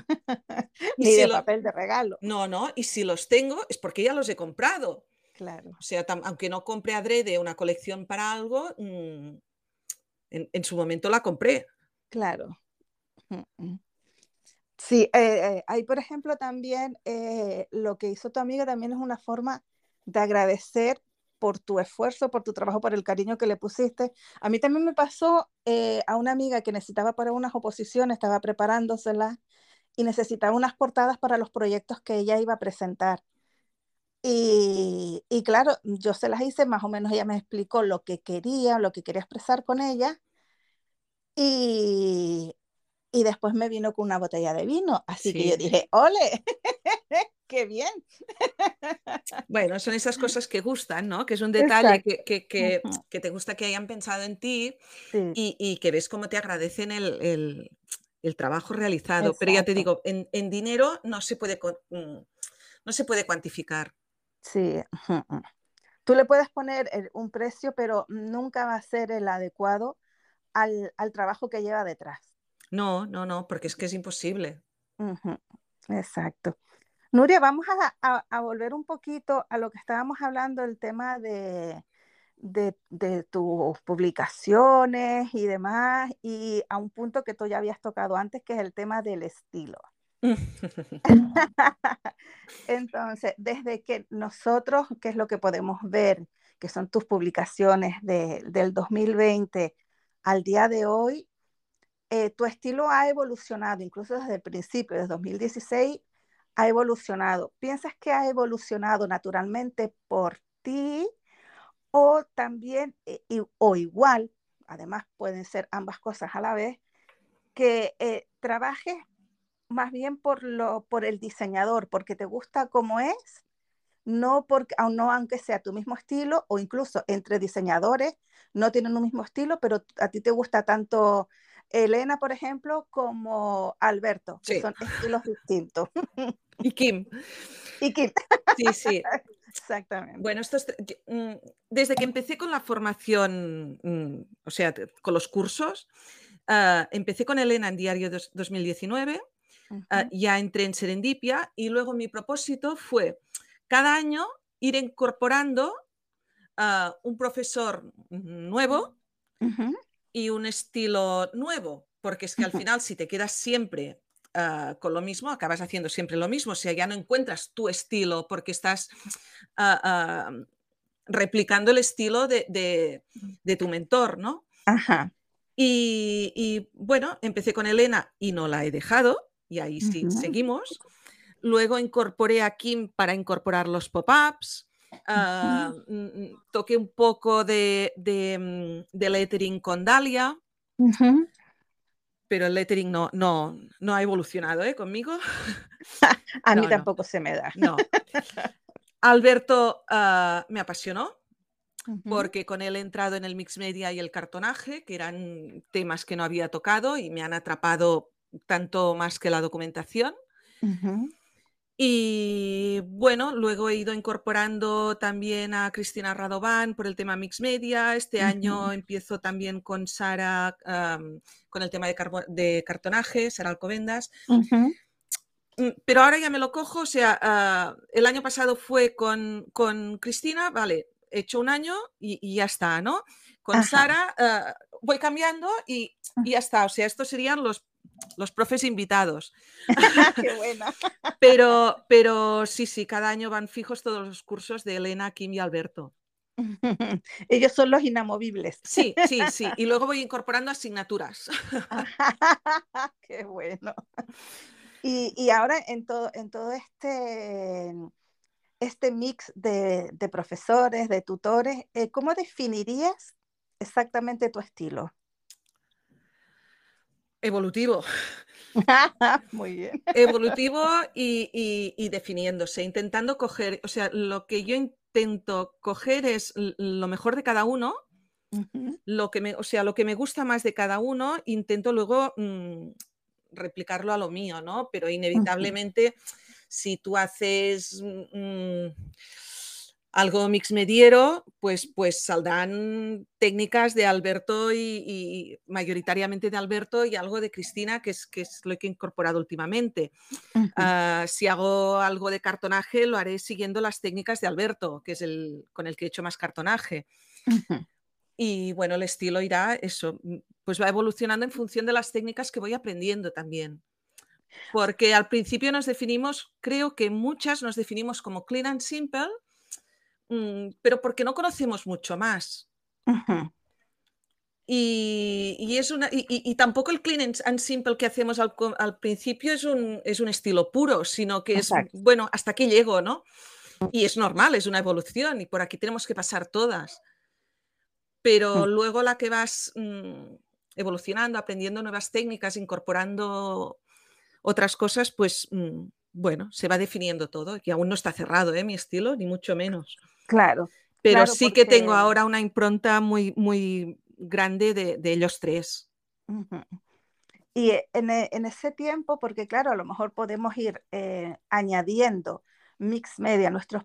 Ni de papel de regalo. No, no, y si los tengo es porque ya los he comprado. Claro. O sea, aunque no compre adrede una colección para algo, mm, en, su momento la compré. Claro. Sí, eh, hay por ejemplo también eh, lo que hizo tu amiga también es una forma de agradecer por tu esfuerzo, por tu trabajo, por el cariño que le pusiste. A mí también me pasó eh, a una amiga que necesitaba para unas oposiciones, estaba preparándoselas y necesitaba unas portadas para los proyectos que ella iba a presentar. Y, y, claro, yo se las hice, más o menos ella me explicó lo que quería, lo que quería expresar con ella. Y, y después me vino con una botella de vino. Así que yo dije, ¡ole! (laughs) ¡Qué bien! Bueno, son esas (laughs) cosas que gustan, ¿no? Que es un detalle que, que, que, que, te gusta que hayan pensado en ti y, y, que ves cómo te agradecen el, el, el trabajo realizado. Pero ya te digo, en, en dinero no se, puede, mm, no se puede cuantificar. Sí. Tú le puedes poner un precio, pero nunca va a ser el adecuado al, al trabajo que lleva detrás. No, no, no, porque es que es imposible. Exacto. Nuria, vamos a, a, volver un poquito a lo que estábamos hablando, el tema de, de, de, tus publicaciones y demás, y a un punto que tú ya habías tocado antes, que es el tema del estilo. (laughs) (laughs) Entonces, desde que nosotros, ¿qué es lo que podemos ver? Que son tus publicaciones de, del 2020 al día de hoy, eh, tu estilo ha evolucionado, incluso desde el principio, desde 2016, ha evolucionado. ¿Piensas que ha evolucionado naturalmente por ti o también, eh, o igual, además pueden ser ambas cosas a la vez, que eh, trabajes más bien por, lo, por el diseñador, porque te gusta como es, no, porque, no aunque sea tu mismo estilo, o incluso entre diseñadores no tienen un mismo estilo, pero a ti te gusta tanto Elena, por ejemplo, como Alberto, que son estilos distintos. (laughs) Y Kim. Y Kim. Sí, sí. (laughs) Exactamente. Bueno, esto mm, desde que empecé con la formación, mm, o sea, con los cursos, ah, empecé con Elena en Diario 2019 Ah, ya entré en Serendipia y luego mi propósito fue cada año ir incorporando a ah, un profesor nuevo y un estilo nuevo, porque es que al final si te quedas siempre ah, con lo mismo, acabas haciendo siempre lo mismo, o sea, ya no encuentras tu estilo porque estás replicando el estilo de, tu mentor, ¿no? Y, y, bueno, empecé con Elena y no la he dejado y ahí sí, seguimos. Luego incorporé a Kim para incorporar los pop-ups. Mm, toqué un poco de, de, mm, lettering con Dalia. Pero el lettering no, no, no ha evolucionado ¿eh? conmigo. (laughs) a mí tampoco se me da. No. Alberto ah, me apasionó porque con él he entrado en el mix media y el cartonaje, que eran temas que no había tocado y me han atrapado tanto más que la documentación. Y bueno, luego he ido incorporando también a Cristina Radovan por el tema Mix Media. Este año empiezo también con Sara, con el tema de, de cartonaje, Sara Alcobendas. mm, pero ahora ya me lo cojo, o sea, ah, el año pasado fue con, Cristina, vale, he hecho un año y, ya está, ¿no? Con Sara ah, voy cambiando y, y, ya está, o sea, estos serían los, los profes invitados. (laughs) Qué buena. (laughs) pero, pero sí, sí, cada año van fijos todos los cursos de Elena, Kim y Alberto. (laughs) Ellos son los inamovibles. Sí, sí, sí. Y luego voy incorporando asignaturas. Qué bueno. Y, ahora en todo, en todo este, este mix de, profesores, de tutores, eh, ¿cómo definirías exactamente tu estilo? Evolutivo. (laughs) Muy bien. Evolutivo y, y, definiéndose, intentando coger, o sea, lo que yo intento coger es lo mejor de cada uno, lo que me, o sea, lo que me gusta más de cada uno, intento luego mm, replicarlo a lo mío, ¿no? Pero inevitablemente, si tú haces mm, algo mix mediero, pues, pues saldrán técnicas de Alberto y, mayoritariamente de Alberto y algo de Cristina, que es, que es lo que he incorporado últimamente. Ah, si hago algo de cartonaje, lo haré siguiendo las técnicas de Alberto, que es el con el que he hecho más cartonaje. Y bueno, el estilo irá eso, mm, pues va evolucionando en función de las técnicas que voy aprendiendo también. Porque al principio nos definimos, creo que muchas nos definimos como clean and simple, pero porque no conocemos mucho más. y, es una, y, tampoco el clean and simple que hacemos al, principio es un, es un, estilo puro, sino que es, bueno, hasta aquí llego, ¿no? Y es normal, es una evolución y por aquí tenemos que pasar todas. Pero mm. luego la que vas mm, evolucionando, aprendiendo nuevas técnicas, incorporando otras cosas, pues bueno, se va definiendo todo, y aún no está cerrado, ¿eh? Mi estilo, ni mucho menos. Claro. Pero sí que tengo ahora una impronta muy, muy grande de, ellos tres. Y e, en, ese tiempo, porque claro, a lo mejor podemos ir eh, añadiendo mix media a nuestros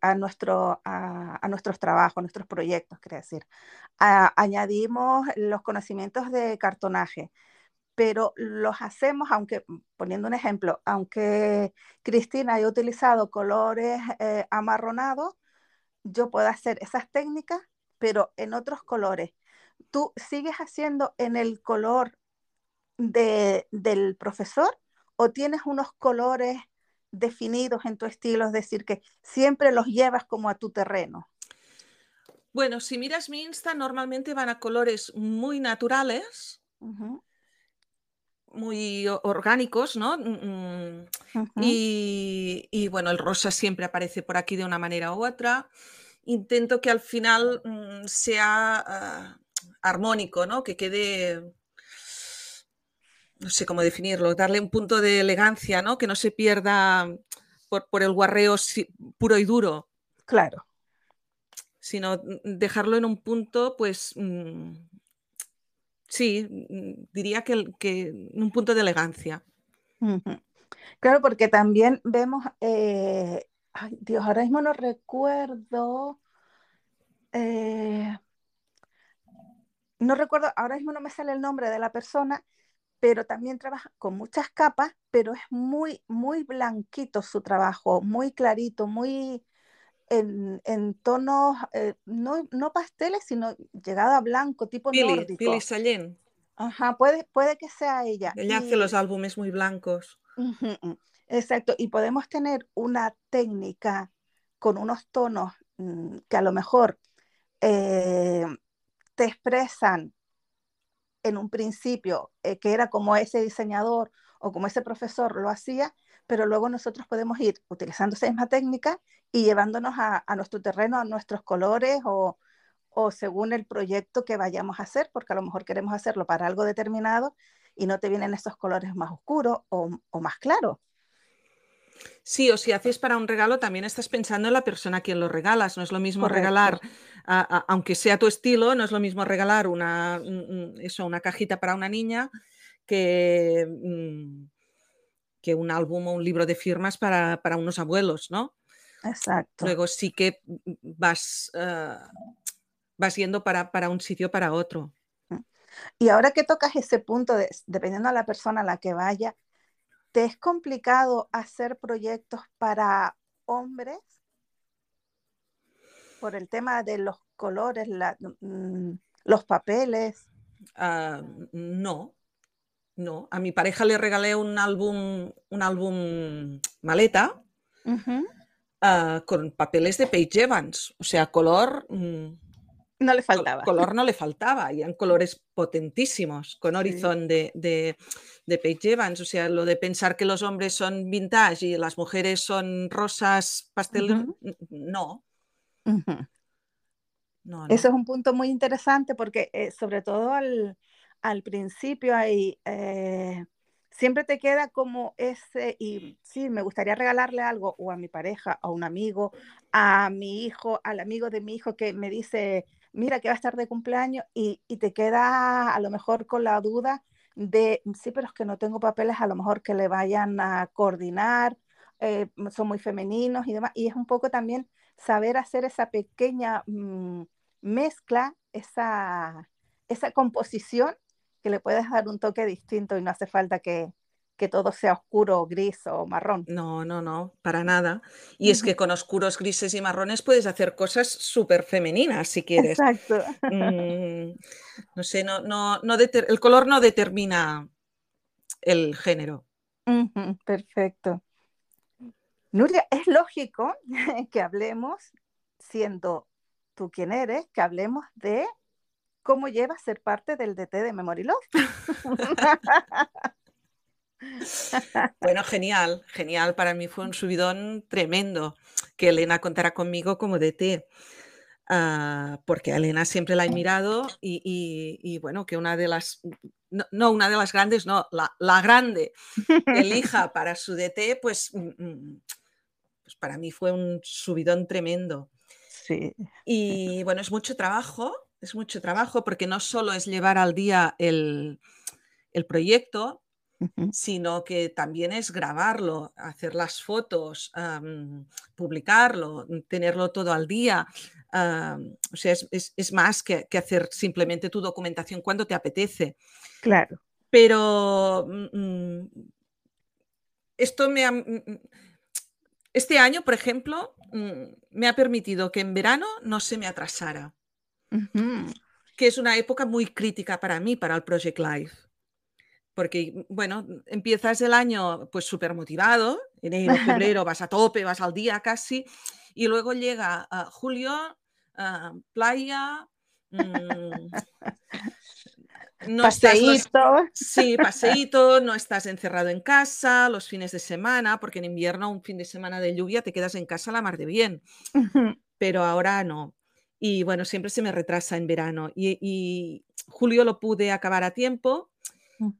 a, nuestro, a, nuestros trabajos, a nuestros proyectos, quiero decir. añadimos los conocimientos de cartonaje, pero los hacemos, aunque, poniendo un ejemplo, aunque Cristina haya utilizado colores eh, amarronados, yo puedo hacer esas técnicas, pero en otros colores. ¿Tú sigues haciendo en el color del profesor o tienes unos colores definidos en tu estilo, es decir, que siempre los llevas como a tu terreno? Bueno, si miras mi Insta, normalmente van a colores muy naturales, muy orgánicos, ¿no? Mm, mm. y, y, bueno, el rosa siempre aparece por aquí de una manera u otra intento que al final mm, sea ah, armónico, ¿no? Que quede, no sé cómo definirlo, darle un punto de elegancia, ¿no? Que no se pierda por, el guarreo puro y duro. Claro. Sino dejarlo en un punto, pues, sí, mm, diría que, en un punto de elegancia. Claro, porque también vemos eh, ay Dios, ahora mismo no recuerdo, eh, no recuerdo, ahora mismo no me sale el nombre de la persona, pero también trabaja con muchas capas, pero es muy, muy blanquito su trabajo, muy clarito, muy en, tonos, eh, no, no, pasteles, sino llegado a blanco, tipo Pili, nórdico. Pili Sallén. Ajá, puede, puede que sea ella. Ella hace los álbumes muy blancos. Exacto, y podemos tener una técnica con unos tonos mm, que a lo mejor eh, te expresan en un principio eh, que era como ese diseñador o como ese profesor lo hacía, pero luego nosotros podemos ir utilizando esa misma técnica y llevándonos a, nuestro terreno, a nuestros colores o, según el proyecto que vayamos a hacer, porque a lo mejor queremos hacerlo para algo determinado y no te vienen esos colores más oscuros o, o más claros. Sí, o si haces para un regalo, también estás pensando en la persona a quien lo regalas. No es lo mismo regalar, aunque sea tu estilo, no es lo mismo regalar una, eso, una cajita para una niña que, mm, que un álbum o un libro de firmas para, unos abuelos, ¿no? Exacto. Luego sí que vas, ah, vas yendo para, para un sitio para otro. Y ahora que tocas ese punto, de, dependiendo de la persona a la que vaya, ¿te es complicado hacer proyectos para hombres? Por el tema de los colores, mm, los papeles. Ah, no, no. A mi pareja le regalé un álbum, un álbum maleta ah, con papeles de Paige Evans, o sea, color. Mm, no le faltaba. Color no le faltaba, y eran colores potentísimos, con Horizon de, de, de Paige Evans. O sea, lo de pensar que los hombres son vintage y las mujeres son rosas pastel, no. Eso es un punto muy interesante porque eh, sobre todo al, principio hay, eh, siempre te queda como ese, y sí, me gustaría regalarle algo o a mi pareja, a un amigo, a mi hijo, al amigo de mi hijo que me dice, mira que va a estar de cumpleaños y, te queda a lo mejor con la duda de, sí, pero es que no tengo papeles, a lo mejor que le vayan a coordinar, eh, son muy femeninos y demás, y es un poco también saber hacer esa pequeña... Mm, mezcla esa, esa composición que le puedes dar un toque distinto y no hace falta que, todo sea oscuro, gris o marrón. No, no, no, para nada. Y es que con oscuros, grises y marrones puedes hacer cosas súper femeninas si quieres. Exacto. Mm, no sé, no, no, no el color no determina el género. perfecto. Nuria, es lógico (laughs) que hablemos siendo tú quién eres, que hablemos de cómo lleva a ser parte del DT de Memory Love. (laughs) bueno, genial, genial. Para mí fue un subidón tremendo que Elena contara conmigo como DT. Ah, porque a Elena siempre la he mirado y, bueno, que una de las, no, una de las grandes, no, la, la grande elija (laughs) para su DT, pues, mm, mm, pues para mí fue un subidón tremendo. Y bueno, es mucho trabajo, es mucho trabajo porque no solo es llevar al día el, proyecto, sino que también es grabarlo, hacer las fotos, publicarlo, tenerlo todo al día. o sea, es, más que, hacer simplemente tu documentación cuando te apetece. Claro. Pero mm, mm, esto me ha, mm, este año, por ejemplo, me ha permitido que en verano no se me atrasara, que es una época muy crítica para mí, para el Project Life. Porque, bueno, empiezas el año pues súper motivado, enero, (laughs) febrero, vas a tope, vas al día casi, y luego llega julio, playa, mm, no paseíto. sí, paseíto, no estás encerrado en casa los fines de semana, porque en invierno un fin de semana de lluvia te quedas en casa la mar de bien, pero ahora no. Y bueno, siempre se me retrasa en verano. Y, julio lo pude acabar a tiempo.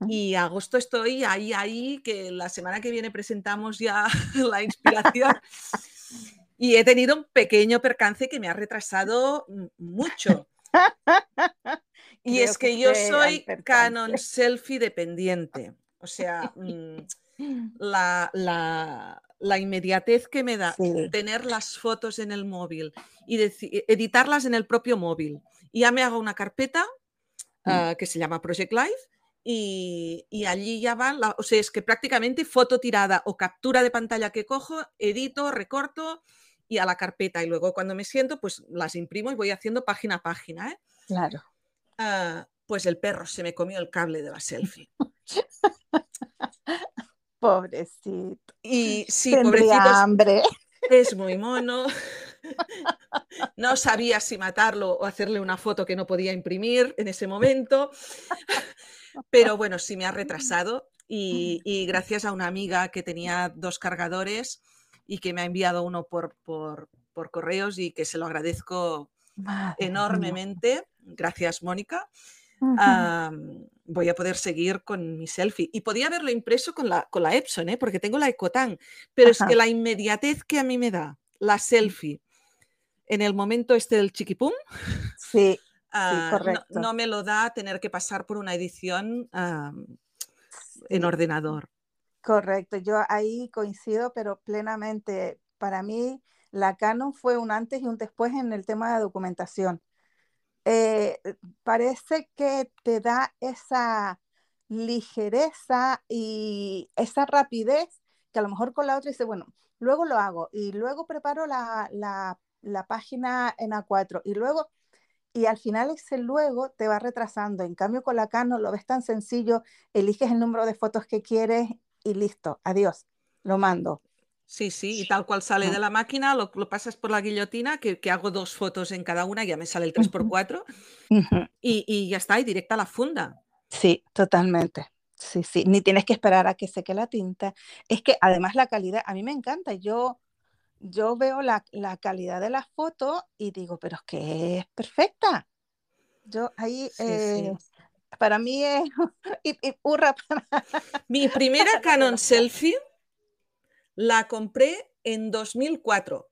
Y agosto estoy ahí, ahí, que la semana que viene presentamos ya (laughs) la inspiración. y he tenido un pequeño percance que me ha retrasado mucho. (laughs) Y es que, yo soy Canon selfie dependiente. O sea, (laughs) mm, la, la, inmediatez que me da tener las fotos en el móvil y editarlas en el propio móvil. Y ya me hago una carpeta mm. ah, que se llama Project Life y, allí ya van, o sea, es que prácticamente foto tirada o captura de pantalla que cojo, edito, recorto y a la carpeta. Y luego cuando me siento, pues las imprimo y voy haciendo página a página. ¿eh? Claro. Ah, pues el perro se me comió el cable de la selfie. (laughs) Pobrecito. Y sí, pobrecito. hambre. Es muy mono. No sabía si matarlo o hacerle una foto que no podía imprimir en ese momento. Pero bueno, sí me ha retrasado. Y, gracias a una amiga que tenía dos cargadores y que me ha enviado uno por, por, correos y que se lo agradezco enormemente gracias Mónica, voy a poder seguir con mi selfie. Y podía haberlo impreso con la, con la Epson, ¿eh? porque tengo la Ecotan, pero es que la inmediatez que a mí me da la mm. selfie en el momento este del chiquipum, sí, ah, no, me lo da tener que pasar por una edición en ordenador. Correcto, yo ahí coincido, pero plenamente. Para mí, la Canon fue un antes y un después en el tema de documentación. Eh, parece que te da esa, ligereza y esa rapidez que a lo mejor con la otra dice, bueno, luego lo hago y luego preparo la, la, la página en A4 y luego, y al final ese luego te va retrasando. En cambio con la Canon lo ves tan sencillo, eliges el número de fotos que quieres y listo, adiós, lo mando. Sí, sí, y tal cual sale de la máquina, lo, lo pasas por la guillotina, que, que, hago dos fotos en cada una, ya me sale el 3x4, uh -huh. y, y, ya está, y directa a la funda. Sí, totalmente. Sí, sí, ni tienes que esperar a que seque la tinta. Es que además la calidad, a mí me encanta. Yo, yo veo la, la calidad de la foto y digo, pero es que es perfecta. Yo ahí, sí, eh, sí. para mí es, (laughs) y, y hurra para... Mi (laughs) primera Canon selfie la compré en 2004.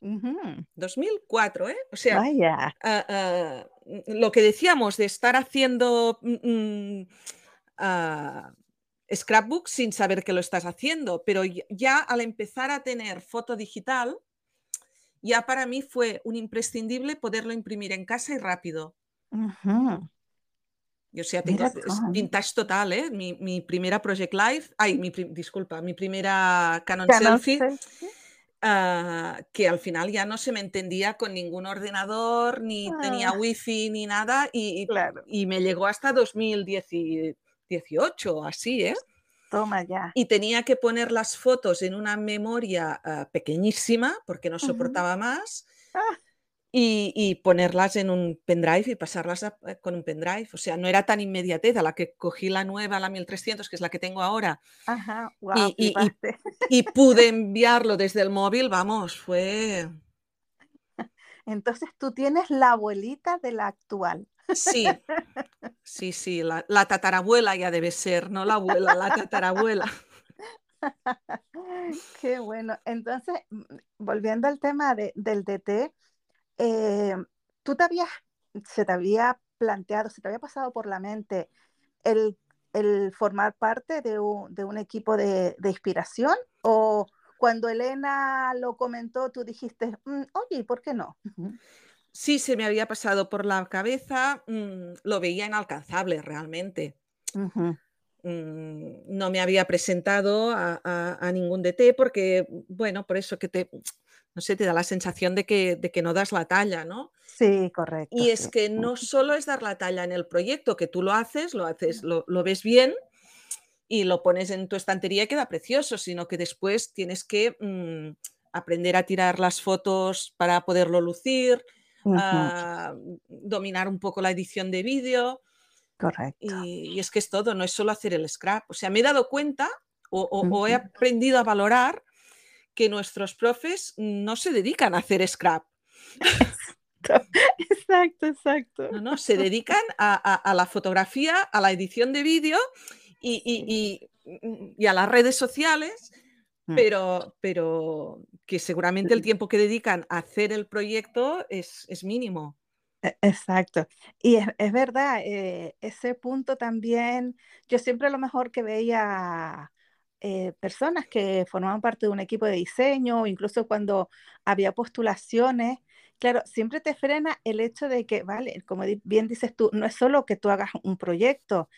Uh -huh. 2004, ¿eh? O sea, Vaya. Uh, uh, lo que decíamos de estar haciendo mm, uh, scrapbook sin saber que lo estás haciendo, pero ya al empezar a tener foto digital, ya para mí fue un imprescindible poderlo imprimir en casa y rápido. -huh. O sea, tengo vintage total, ¿eh? Mi, mi primera Project Life, ay, mi, disculpa, mi primera Canon, Canon Selfie, selfie. uh, que al final ya no se me entendía con ningún ordenador, ni Ah. tenía wifi, ni nada, y, Claro. y me llegó hasta 2018, así, ¿eh? Toma ya. Y tenía que poner las fotos en una memoria uh, pequeñísima, porque no soportaba más, Ah, y, y ponerlas en un pendrive y pasarlas a- eh, con un pendrive. O sea, no era tan inmediatez a la que cogí la nueva, la 1300, que es la que tengo ahora, ajá, y- y- flipaste. (laughs) y pude enviarlo desde el móvil, vamos, fue... (laughs) Entonces tú tienes la abuelita de la actual. Sí, (laughs) sí, sí, la, la tatarabuela ya debe ser, no la abuela, la tatarabuela. Qué bueno. Entonces, mm, volviendo al tema de- del DT, eh, ¿tú te habías, se te había planteado, se te había pasado por la mente el, el formar parte de un, de un equipo de, de inspiración? ¿O cuando Elena lo comentó, tú dijiste, "Mm, oye, ¿y por qué no? Sí, se me había pasado por la cabeza, mm, lo veía inalcanzable realmente. Mm, no me había presentado a, a- a ningún DT porque, bueno, por eso que te, no sé, te da la sensación de que, de que no das la talla, ¿no? Sí, correcto, Y es sí. que no solo es dar la talla en el proyecto, que tú lo haces, lo haces, lo, lo ves bien y lo pones en tu estantería y queda precioso, sino que después tienes que mm, aprender a tirar las fotos para poderlo lucir, a dominar un poco la edición de vídeo. correcto. Y, y es que es todo, no es solo hacer el scrap. O sea, me he dado cuenta o, o- o he aprendido a valorar que nuestros profes no se dedican a hacer scrap, (laughs) Exacto, exacto. no, no, se dedican a, a- a la fotografía, a la edición de vídeo y, y- y- y a las redes sociales, Mm. pero, pero que seguramente el tiempo que dedican a hacer el proyecto es, es mínimo. E- Exacto. Y es, es verdad, eh, ese punto también, yo siempre lo mejor que veía eh, personas que formaban parte de un equipo de diseño, incluso cuando había postulaciones, claro, siempre te frena el hecho de que, vale, como bien dices tú, no es solo que tú hagas un proyecto,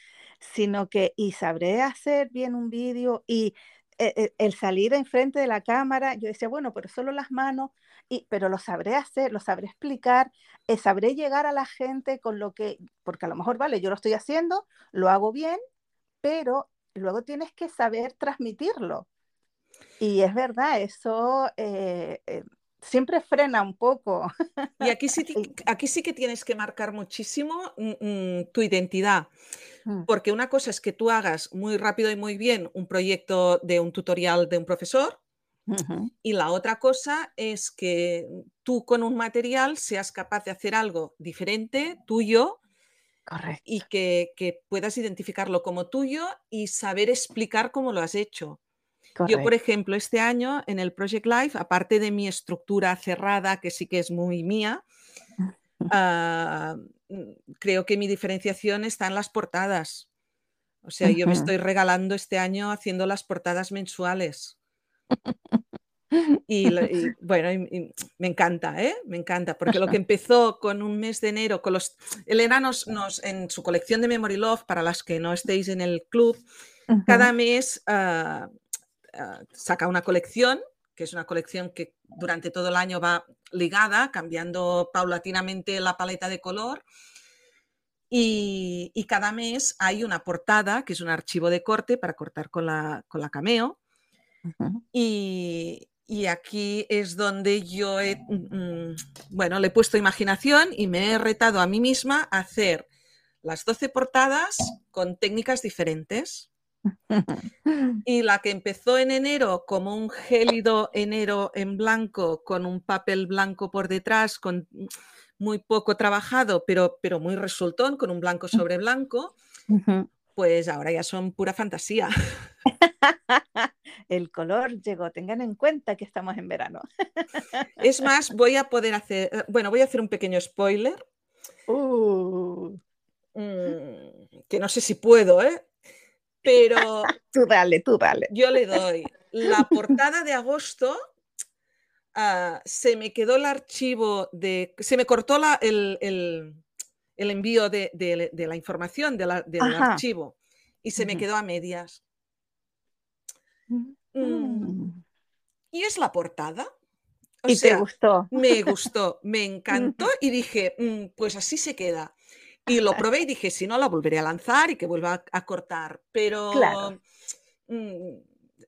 sino que y sabré hacer bien un vídeo y eh, eh, el salir enfrente de la cámara, yo decía, bueno, pero solo las manos, y, pero lo sabré hacer, lo sabré explicar eh, sabré llegar a la gente con lo que, porque a lo mejor, vale, yo lo estoy haciendo, lo hago bien, pero luego tienes que saber transmitirlo. Y es verdad, eso eh, eh, siempre frena un poco. Y aquí sí, (laughs) aquí sí que tienes que marcar muchísimo mm, mm, tu identidad. Mm, Porque una cosa es que tú hagas muy rápido y muy bien un proyecto de un tutorial de un profesor y la otra cosa es que tú con un material seas capaz de hacer algo diferente, tuyo, y Correcto, que, que puedas identificarlo como tuyo y saber explicar cómo lo has hecho. Yo, por ejemplo, este año en el Project Life, aparte de mi estructura cerrada, que sí que es muy mía, (laughs) ah, creo que mi diferenciación está en las portadas. O sea, yo me estoy regalando este año haciendo las portadas mensuales. (laughs) (laughs) Y, (laughs) bueno, me encanta, ¿eh? Me encanta, porque lo que (laughs) empezó con un mes de enero, con los... Elena nos, en su colección de Memory Love, para las que no estéis en el club, cada mes ah, ah, saca una colección, que es una colección que durante todo el año va ligada, cambiando paulatinamente la paleta de color. Y, cada mes hay una portada, que es un archivo de corte para cortar con la, con la cameo. y, y, aquí es donde yo he, mm, bueno, le he puesto imaginación y me he retado a mí misma a hacer las 12 portadas con técnicas diferentes. (laughs) Y la que empezó en enero como un gélido enero en blanco, con un papel blanco por detrás, con muy poco trabajado, pero, pero muy resultón, con un blanco sobre blanco, pues ahora ya son pura fantasía. (laughs) El color llegó, tengan en cuenta que estamos en verano. Es más, (laughs) voy a poder hacer, eh, bueno, voy a hacer un pequeño spoiler. Uh. Mm, que no sé si puedo, ¿eh? Pero... (laughs) tú dale, tú dale. Yo le doy. La portada de agosto Ah, se me quedó el archivo de, se me cortó la, el, el, el, envío de, de, de, la información del archivo y se me quedó a medias. Mm. Mm. Y es la portada. ¿Y te gustó? Me gustó, me encantó y dije, mm, pues así se queda. Y lo probé y dije, si no, la volveré a lanzar y que vuelva a, cortar. Pero claro.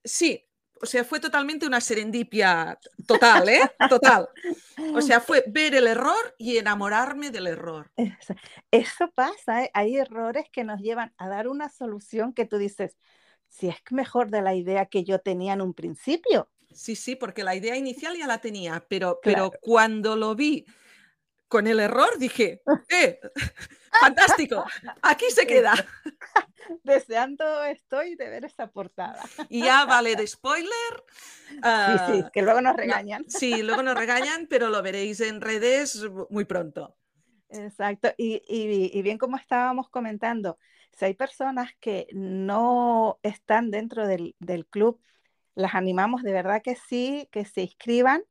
sí, o sea, fue totalmente una serendipia total, ¿eh? Total. O sea, fue ver el error y enamorarme del error. Eso, pasa, ¿eh? hay errores que nos llevan a dar una solución que tú dices, si es mejor de la idea que yo tenía en un principio. Sí, sí, porque la idea inicial ya la tenía, pero, pero cuando lo vi con el error dije, (laughs) ¡eh! ¡Fantástico! Aquí se queda. (laughs) Deseando estoy de ver esa portada. Y ya vale de spoiler. sí, sí, ah, que luego nos regañan. sí, luego nos regañan, pero lo veréis en redes muy pronto. Exacto. Y, y bien como estábamos comentando, si hay personas que no están dentro del, del club, las animamos de verdad que sí, que se inscriban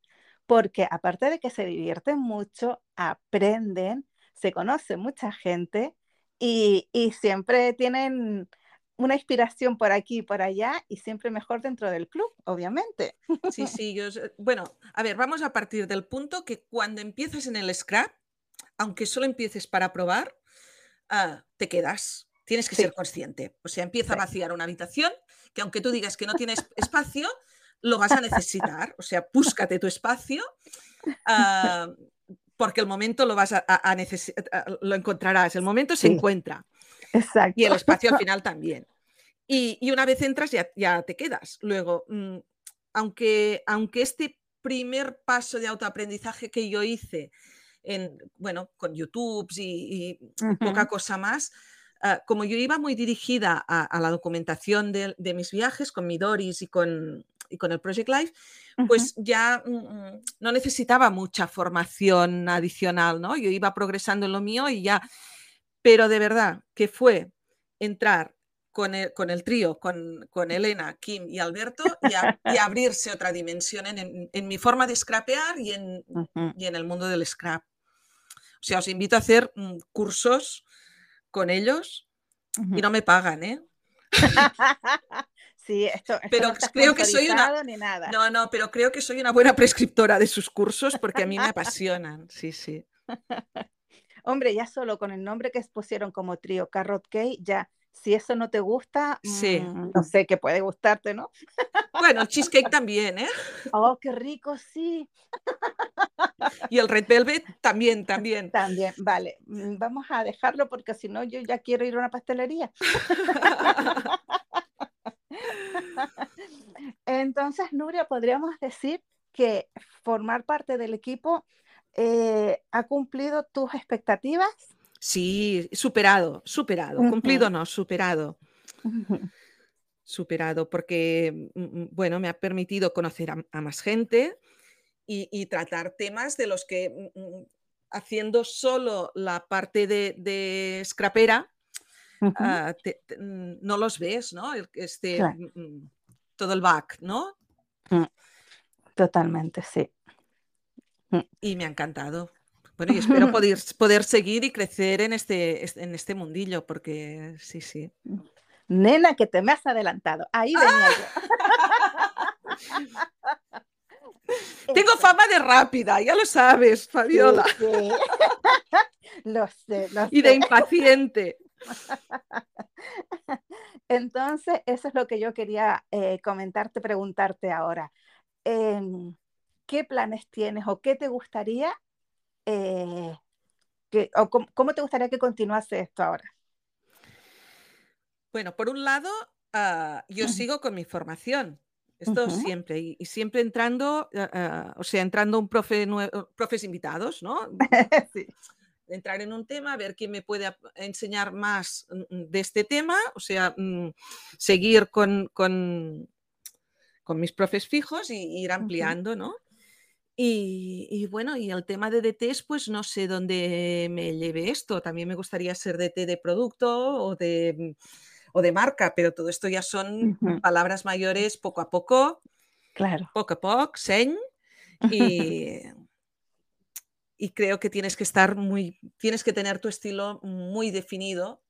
porque aparte de que se divierten mucho, aprenden, se conoce mucha gente y, siempre tienen una inspiración por aquí y por allá y siempre mejor dentro del club, obviamente. Sí, (laughs) sí, yo, bueno, a ver, vamos a partir del punto que cuando empiezas en el scrap, aunque solo empieces para probar, ah, te quedas. Tienes que ser consciente. O sea, empieza a vaciar una habitación que aunque tú digas que no tienes (laughs) espacio, lo vas a necesitar. O sea, búscate tu espacio. (laughs) Ah, porque el momento lo vas a, necesitar, lo encontrarás, el momento se encuentra. Exacto. Y el espacio al (laughs) final también. Y, una vez entras ya, ya te quedas. Luego, mm, aunque, aunque este primer paso de autoaprendizaje que yo hice, en, bueno, con YouTube y, poca cosa más, ah, como yo iba muy dirigida a, la documentación de, de, mis viajes con mi Doris y con, y con el Project Life, pues ya mm, mm, no necesitaba mucha formación adicional, ¿no? Yo iba progresando en lo mío y ya, pero de verdad que fue entrar con el, con el trío, con, con, Elena, Kim y Alberto y, (laughs) abrirse otra dimensión en, en, mi forma de scrapear y en, y en el mundo del scrap. O sea, os invito a hacer mm, cursos con ellos y no me pagan, ¿eh? (laughs) Sí, esto, pero no creo que soy una ni nada. No, no, pero creo que soy una buena prescriptora de sus cursos porque a mí me (laughs) apasionan. Sí, sí. Hombre, ya solo con el nombre que pusieron como trío Carrot Cake, ya si eso no te gusta, sí. Mm, no sé qué puede gustarte, ¿no? Bueno, el cheesecake también, ¿eh? Oh, qué rico, sí. Y el red velvet también, también. También, vale. Mm, vamos a dejarlo porque si no yo ya quiero ir a una pastelería. (laughs) (laughs) Entonces, Nuria, podríamos decir que formar parte del equipo eh, ha cumplido tus expectativas. Sí, superado, superado, cumplido no, superado. Superado, porque, mm, mm, bueno, me ha permitido conocer a, más gente y, tratar temas de los que mm, haciendo solo la parte de, de scrapera, Ah, mm, no los ves, ¿no? Este, mm, mm, todo el back, ¿no? Totalmente, sí. Y me ha encantado. Bueno, y espero (laughs) poder, poder seguir y crecer en este, en este mundillo, porque sí, sí. Nena, que te me has adelantado. Ahí venía yo. (laughs) Tengo fama de rápida, ya lo sabes, Fabiola. (laughs) lo sé, lo sé. Y de impaciente. (laughs) Entonces, eso es lo que yo quería eh, comentarte, preguntarte ahora. Em, ¿Qué planes tienes o qué te gustaría, eh, que, o cómo, te gustaría que continuase esto ahora? Bueno, por un lado, ah, yo sigo con mi formación. Esto siempre, y, siempre entrando, ah, ah, o sea, entrando un profe profes invitados, ¿no? (laughs) sí entrar en un tema, ver quién me puede enseñar más mm, mm, de este tema, o sea, mm, seguir con, con, mis profes fijos y ir ampliando, ¿no? Y, bueno, y el tema de DTs, pues no sé dónde me lleve esto. También me gustaría ser DT de producto o de, o de marca, pero todo esto ya son palabras mayores poco a poco. Claro. Poco a poco, señ. (laughs) Y, y creo que tienes que estar muy, tienes que tener tu estilo muy definido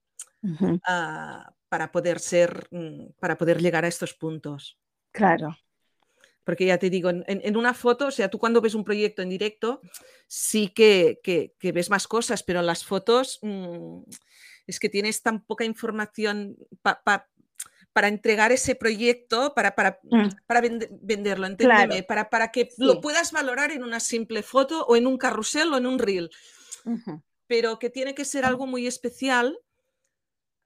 ah, para poder ser, mm, para poder llegar a estos puntos. Claro. Porque ya te digo, en, una foto, o sea, tú cuando ves un proyecto en directo, sí que, ves más cosas, pero en las fotos mm, es que tienes tan poca información para para entregar ese proyecto, para, para, mm. para venderlo, entiéndeme, para, para que lo puedas valorar en una simple foto o en un carrusel o en un reel. Pero que tiene que ser algo muy especial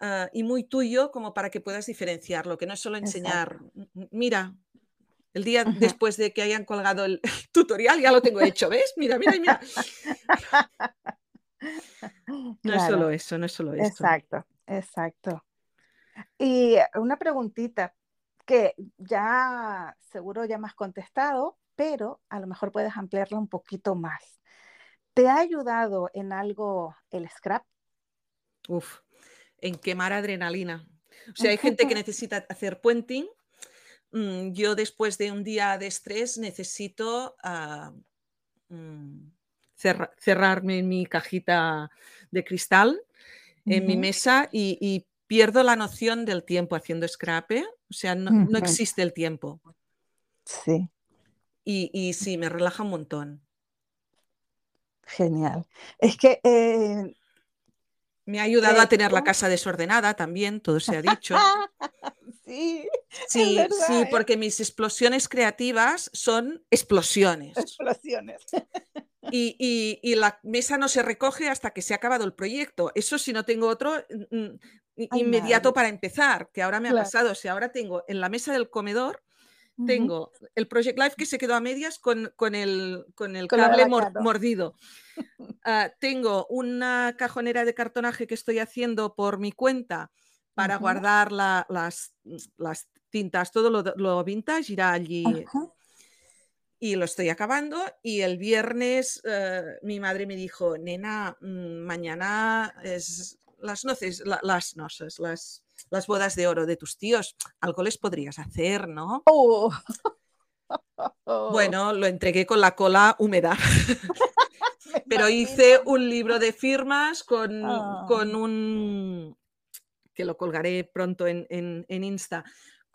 ah, y muy tuyo como para que puedas diferenciarlo, que no es solo enseñar, mira, el día después de que hayan colgado el (laughs) tutorial ya lo tengo hecho, ¿ves? Mira, mira, mira. (laughs) No es solo eso, no es solo eso. Exacto, exacto. Y una preguntita que ya seguro ya me has contestado, pero a lo mejor puedes ampliarla un poquito más. ¿Te ha ayudado en algo el scrap? Uf, en quemar adrenalina. O sea, hay gente que (laughs) necesita hacer puenting. Mm, yo después de un día de estrés necesito ah, mm, cerrarme en mi cajita de cristal en mi mesa y pierdo la noción del tiempo haciendo scrape, o sea, no, existe el tiempo. Sí. Y, sí, me relaja un montón. Genial. Es que... Eh, me ha ayudado a tener la casa desordenada también, todo se ha dicho. (laughs) sí, (laughs) sí, sí, ¿eh? porque mis explosiones creativas son explosiones. Explosiones. (laughs) Y, la mesa no se recoge hasta que se ha acabado el proyecto. Eso si no tengo otro mm, mm, inmediato para empezar, que ahora me ha pasado. O sea, ahora tengo en la mesa del comedor, tengo el Project Life que se quedó a medias con, el, con el cable mordido. (laughs) Ah, tengo una cajonera de cartonaje que estoy haciendo por mi cuenta para guardar las, las tintas, todo lo, vintage irá allí y lo estoy acabando. Y el viernes eh, mi madre me dijo, nena, mm, mañana es las noces, las noces, las, las bodas de oro de tus tíos. Algo les podrías hacer, ¿no? Oh. (laughs) Bueno, lo entregué con la cola húmeda. (laughs) Pero hice un libro de firmas con, ah. con un que lo colgaré pronto en, en, Insta,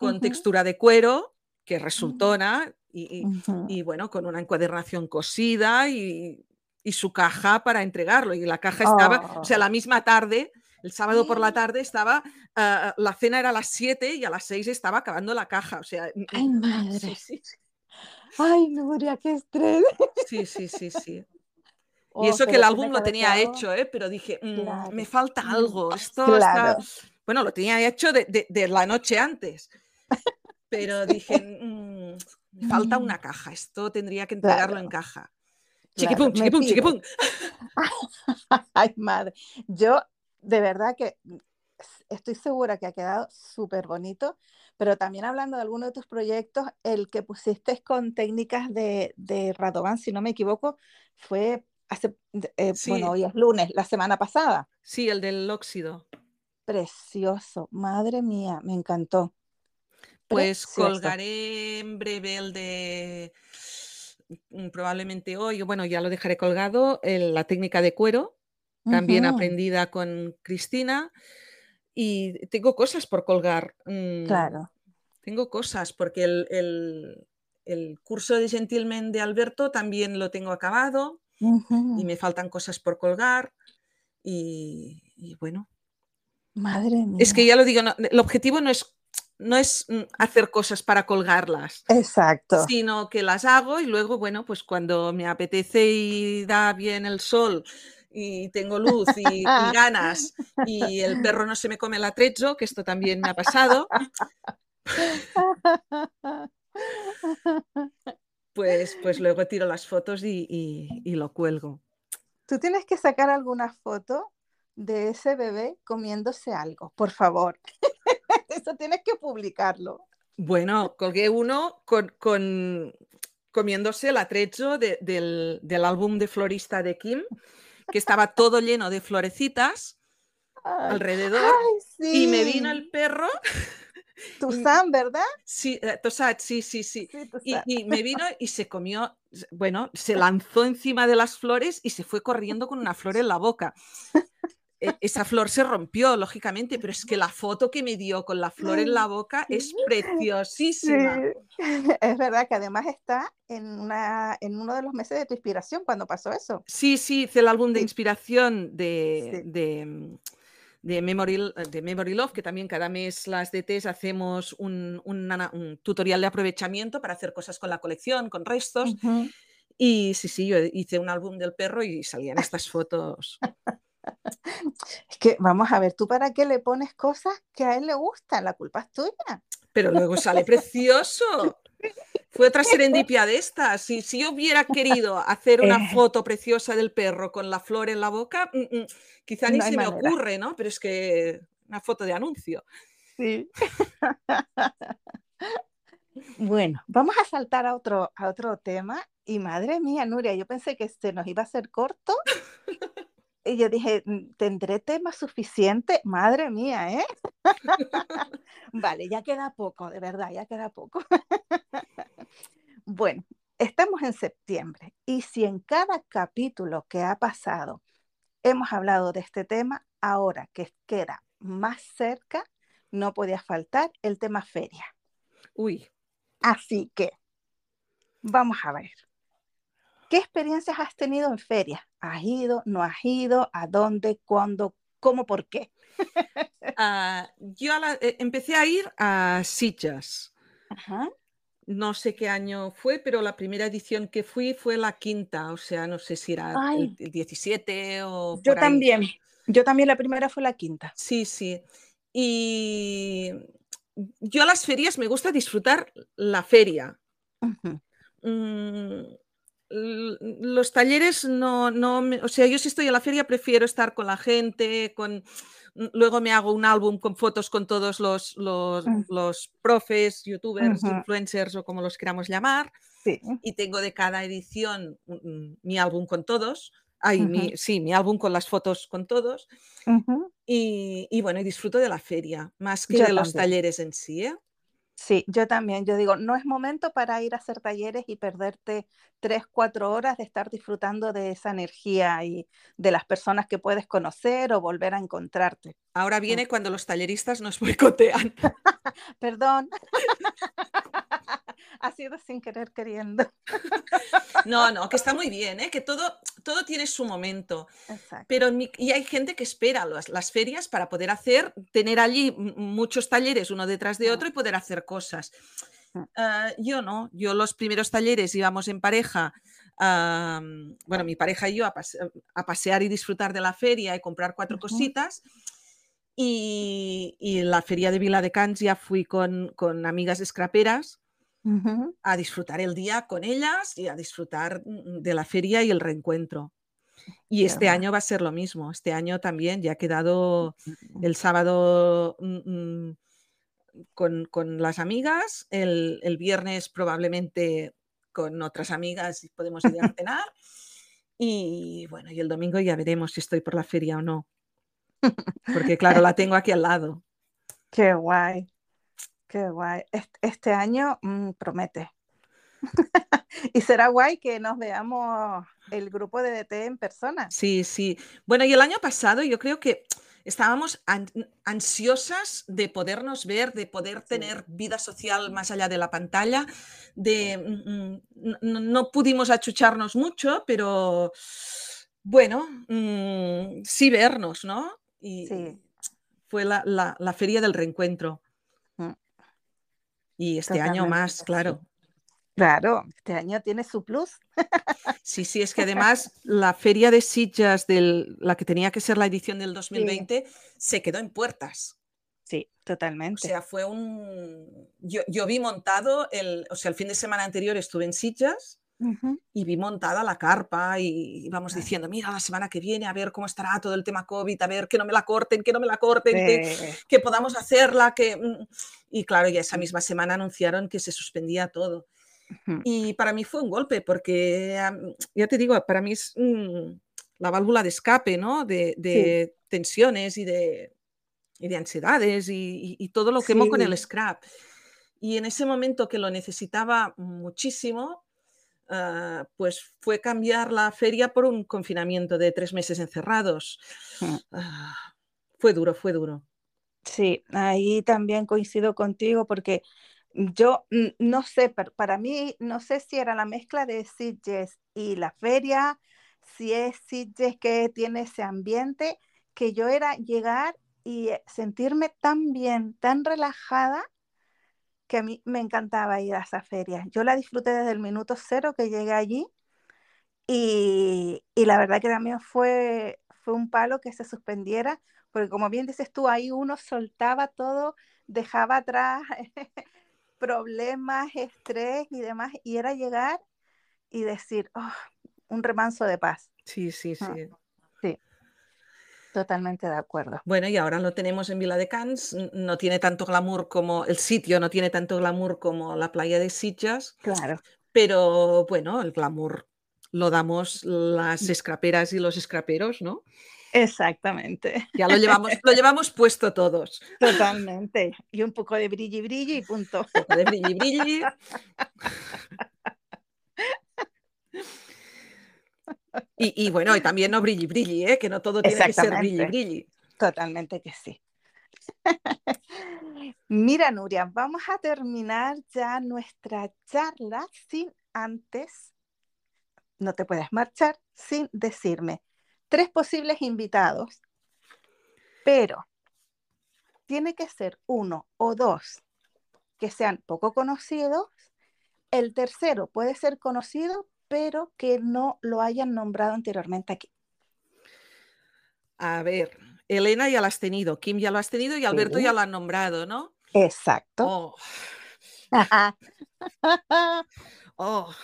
con textura de cuero, que mm. resultona, y, bueno, con una encuadernación cosida y, su caja para entregarlo. Y la caja estaba, o sea, la oh. misma tarde, el sábado por la tarde estaba, ah, la cena era a las 7 y a las 6 estaba acabando la caja. O sea, ay, madre. Ay, Nuria, qué estrés. Sí, sí, sí, sí. y eso que el álbum lo tenía hecho, ¿eh? pero dije, mm, me falta mm, algo. Esto está... Bueno, lo tenía hecho de, de, la noche antes. Pero dije, mm, me falta una caja, esto tendría que entregarlo en caja. Chiquipum, chiquipum, chiquipum. (laughs) Ay, madre. Yo, de verdad que estoy segura que ha quedado súper bonito, pero también hablando de alguno de tus proyectos, el que pusiste con técnicas de, de Radovan, si no me equivoco, fue hace, eh, bueno, hoy es lunes, la semana pasada. Sí, el del óxido. Precioso, madre mía, me encantó. Pues colgaré en breve el de mm, probablemente hoy, bueno, ya lo dejaré colgado, la técnica de cuero, también aprendida con Cristina. Y tengo cosas por colgar. Mm, claro. Tengo cosas, porque el, curso de Gentilmen de Alberto también lo tengo acabado y me faltan cosas por colgar. Y, bueno. Madre mía. Es que ya lo digo, el objetivo no es no es mm, hacer cosas para colgarlas. Exacto. Sino que las hago y luego, bueno, pues cuando me apetece y da bien el sol y tengo luz y, (laughs) ganas y el perro no se me come el atrecho, que esto también me ha pasado, pues, pues luego tiro las fotos y, y lo cuelgo. Tú tienes que sacar alguna foto de ese bebé comiéndose algo, por favor. Eso tienes que publicarlo. Bueno, colgué uno con, comiéndose el atrecho del, álbum de florista de Kim, que estaba todo lleno de florecitas alrededor. Y me vino el perro. (laughs) Tusan, ¿verdad? Sí, eh, Tosat, sí, sí, sí. y, me vino (laughs) y se comió, bueno, se lanzó encima de las flores y se fue corriendo con una flor en la boca. E, esa flor se rompió, lógicamente, pero es que la foto que me dio con la flor en la boca es (laughs) preciosísima. (laughs) Es verdad que además está en, una, en uno de los meses de tu inspiración cuando pasó eso. Sí, sí, hice el álbum de inspiración de, de, mm, de, Memory, de Memory Love, que también cada mes las DTs hacemos un, un, tutorial de aprovechamiento para hacer cosas con la colección, con restos. Y sí, sí, yo hice un álbum del perro y salían (laughs) estas fotos. Es que, vamos a ver, ¿tú para qué le pones cosas que a él le gustan? La culpa es tuya. Pero luego sale precioso. Fue otra serendipia de estas. Si, si yo hubiera querido hacer una eh. foto preciosa del perro con la flor en la boca, mm, mm, quizá ni se me ocurre, ¿no? Pero es que una foto de anuncio. Sí. bueno, vamos a saltar a otro, a otro tema. Y madre mía, Nuria, yo pensé que se nos iba a hacer corto y yo dije, mm, ¿tendré tema suficiente? Madre mía, ¿eh? (laughs) vale, ya queda poco, de verdad, ya queda poco. (laughs) bueno, estamos en septiembre y si en cada capítulo que ha pasado hemos hablado de este tema, ahora que queda más cerca, no podía faltar el tema feria. Uy. Así que, vamos a ver. ¿Qué experiencias has tenido en ferias? ¿Has ido? ¿No has ido? ¿A dónde? ¿Cuándo? ¿Cómo? ¿Por qué? (laughs) Ah, yo eh, empecé a ir a Sitges. No sé qué año fue, pero la primera edición que fui fue la quinta, o sea, no sé si era el, 17 o... Yo también, yo también la primera fue la quinta. Sí, sí. Y yo a las ferias me gusta disfrutar la feria los talleres no, no o sea, yo si estoy en la feria prefiero estar con la gente, con luego me hago un álbum con fotos con todos los, los, mm. profes, youtubers, influencers o como los queramos llamar. Y tengo de cada edición mi álbum con todos. Ay, sí, mi álbum con las fotos con todos. y, y, bueno, disfruto de la feria, más que de los talleres en sí. ¿eh? Sí, yo también, yo digo, no es momento para ir a hacer talleres y perderte tres, cuatro horas de estar disfrutando de esa energía y de las personas que puedes conocer o volver a encontrarte. Ahora mm. viene cuando los talleristas nos (laughs) boicotean. (laughs) Perdón. (laughs) ha sido sin querer queriendo. (laughs) no, no, que está muy bien, ¿eh? que todo, todo tiene su momento. Pero y hay gente que espera las, ferias para poder hacer, tener allí muchos talleres uno detrás de otro y poder hacer cosas. Ah, yo no, yo los primeros talleres íbamos en pareja, bueno, mi pareja y yo a, pasear y disfrutar de la feria y comprar cuatro cositas. Y, y, la feria de Vila de Cans ya fui con, con amigas escraperas a disfrutar el día con ellas y a disfrutar mm, de la feria y el reencuentro. Y este año va a ser lo mismo. Este año también ya ha quedado el sábado mm, mm, con, las amigas, el, viernes probablemente con otras amigas y podemos ir a (laughs) cenar. Y bueno, y el domingo ya veremos si estoy por la feria o no. Porque claro, (laughs) la tengo aquí al lado. Qué guay. Qué guay. Este, año mm, promete. (laughs) y será guay que nos veamos el grupo de DT en persona. Sí, sí. Bueno, y el año pasado yo creo que estábamos ansiosas de podernos ver, de poder tener vida social más allá de la pantalla, de mm, mm, no, pudimos achucharnos mucho, pero bueno, mm, sí vernos, ¿no? Y fue la, feria del reencuentro. Y este año más, claro. Claro, este año tiene su plus. (laughs) Sí, sí, es que además la feria de sillas, de la que tenía que ser la edición del 2020, se quedó en puertas. Sí, totalmente. O sea, fue un... Yo, vi montado, el, o sea, el fin de semana anterior estuve en sillas y vi montada la carpa y íbamos diciendo, mira, la semana que viene a ver cómo estará todo el tema COVID, a ver que no me la corten, que no me la corten, que, que, podamos hacerla, que... Mm". Y claro, ya esa misma semana anunciaron que se suspendía todo. Y para mí fue un golpe porque, ya te digo, para mí es mm, la válvula de escape, ¿no? De, tensiones y de, de ansiedades y, todo lo quemo con el scrap. Y en ese momento que lo necesitaba muchísimo, ah, pues fue cambiar la feria por un confinamiento de tres meses encerrados. Mm. Ah, fue duro, fue duro. Sí, ahí también coincido contigo porque yo no sé, pero para mí no sé si era la mezcla de Sitges y la feria, si es Sitges que tiene ese ambiente, que yo era llegar y eh, sentirme tan bien, tan relajada, que a mí me encantaba ir a esa feria. Yo la disfruté desde el minuto cero que llegué allí y, y la verdad que también fue, fue un palo que se suspendiera, porque como bien dices tú, ahí uno soltaba todo, dejaba atrás (laughs) problemas, estrés y demás, y era llegar y decir, oh, un remanso de paz. Sí, sí, ah, sí. sí, totalmente de acuerdo. Bueno, y ahora lo tenemos en Vila de Cans, no tiene tanto glamour como el sitio, no tiene tanto glamour como la playa de Sitges. Claro. Pero bueno, el glamour lo damos las mm. escraperas y los escraperos, ¿no? Exactamente. Ya lo llevamos, lo llevamos puesto todos. Totalmente. Y un poco de brilli brilli y punto. Un poco de brilli brilli. (laughs) Y, bueno, y también no brilli brilli, ¿eh? que no todo tiene que ser brilli brilli. Totalmente que sí. (laughs) Mira, Nuria, vamos a terminar ya nuestra charla sin antes, no te puedes marchar sin decirme tres posibles invitados, pero tiene que ser uno o dos que sean poco conocidos. El tercero puede ser conocido, pero que no lo hayan nombrado anteriormente aquí. A ver, Elena ya la has tenido, Kim ya lo has tenido y Alberto ya lo han nombrado, ¿no? Exacto. Oh. (laughs) oh.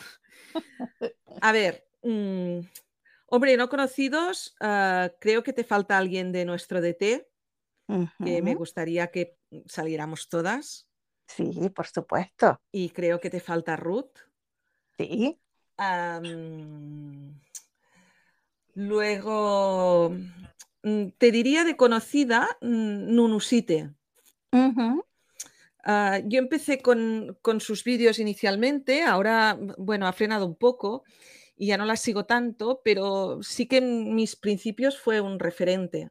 A ver, mm, Hombre, no conocidos, ah, creo que te falta alguien de nuestro DT, que me gustaría que saliéramos todas. Sí, por supuesto. Y creo que te falta Ruth. Sí. Luego, mm, te diría de conocida mm, Nunusite. Ah, yo empecé con, con sus vídeos inicialmente, ahora, bueno, ha frenado un poco y ya no la sigo tanto, pero sí que en mis principios fue un referente.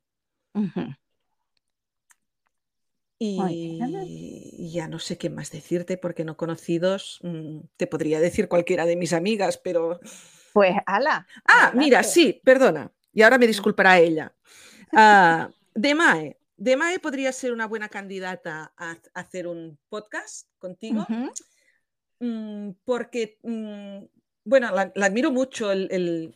Y, ya no sé qué más decirte, porque no conocidos, mm, te podría decir cualquiera de mis amigas, pero... Pues, ala. Ah, mira, sí, perdona. Y ahora me disculpará ella. Uh, Demae. Demae podría ser una buena candidata a, hacer un podcast contigo, mm, porque mm, bueno, la, admiro mucho, el,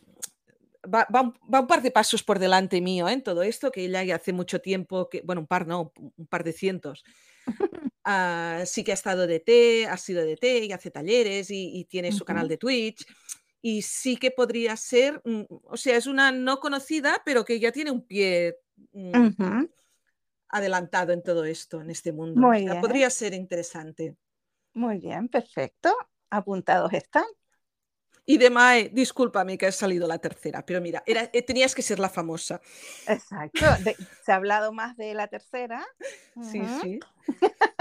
va, un par de pasos por delante mío ¿eh? en todo esto, que ella ya hace mucho tiempo, que, bueno, un par no, un par de cientos. (laughs) Ah, sí que ha estado de té, ha sido de té y hace talleres y, tiene su canal de Twitch. Y sí que podría ser, mm, o sea, es una no conocida, pero que ya tiene un pie mm, adelantado en todo esto, en este mundo. podría ser interesante. Muy bien, perfecto. Apuntados están. Y de Mae, discúlpame que ha salido la tercera, pero mira, era, eh, tenías que ser la famosa. Exacto, se ha hablado más de la tercera. Sí, sí.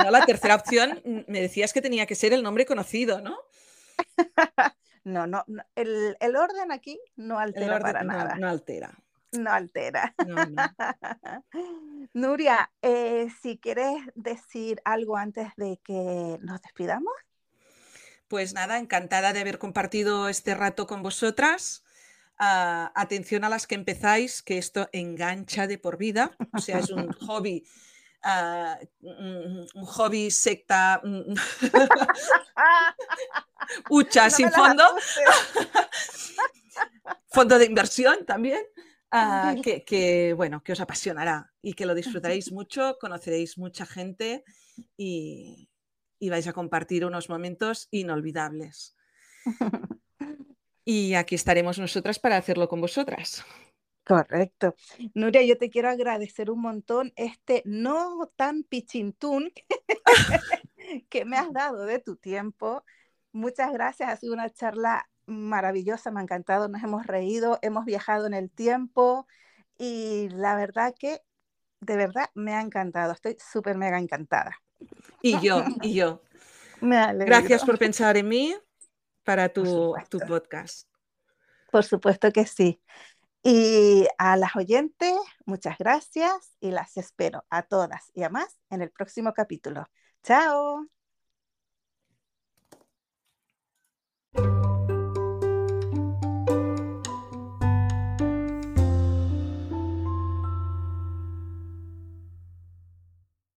No, la tercera opción, mm, me decías que tenía que ser el nombre conocido, ¿no? (laughs) no, no, el, orden aquí no altera para nada. No altera. No altera. (laughs) Nuria, eh, si quieres decir algo antes de que nos despidamos. Pues nada, encantada de haber compartido este rato con vosotras. Ah, atención a las que empezáis, que esto engancha de por vida, o sea, es un (laughs) hobby, ah, un, hobby secta, hucha (laughs) sin fondo, (laughs) fondo de inversión también. Ah, que, bueno, que os apasionará y que lo disfrutaréis mucho, conoceréis mucha gente y, y vais a compartir unos momentos inolvidables. (laughs) Y aquí estaremos nosotras para hacerlo con vosotras. Correcto. Nuria, yo te quiero agradecer un montón este no tan pichintún (laughs) que me has dado de tu tiempo. Muchas gracias, ha sido una charla maravillosa, me ha encantado, nos hemos reído, hemos viajado en el tiempo y la verdad que de verdad me ha encantado, estoy súper mega encantada. Y yo, y yo. (laughs) Gracias por pensar en mí para tu, tu podcast. Por supuesto que sí. Y a las oyentes, muchas gracias y las espero a todas y a más en el próximo capítulo. Chao.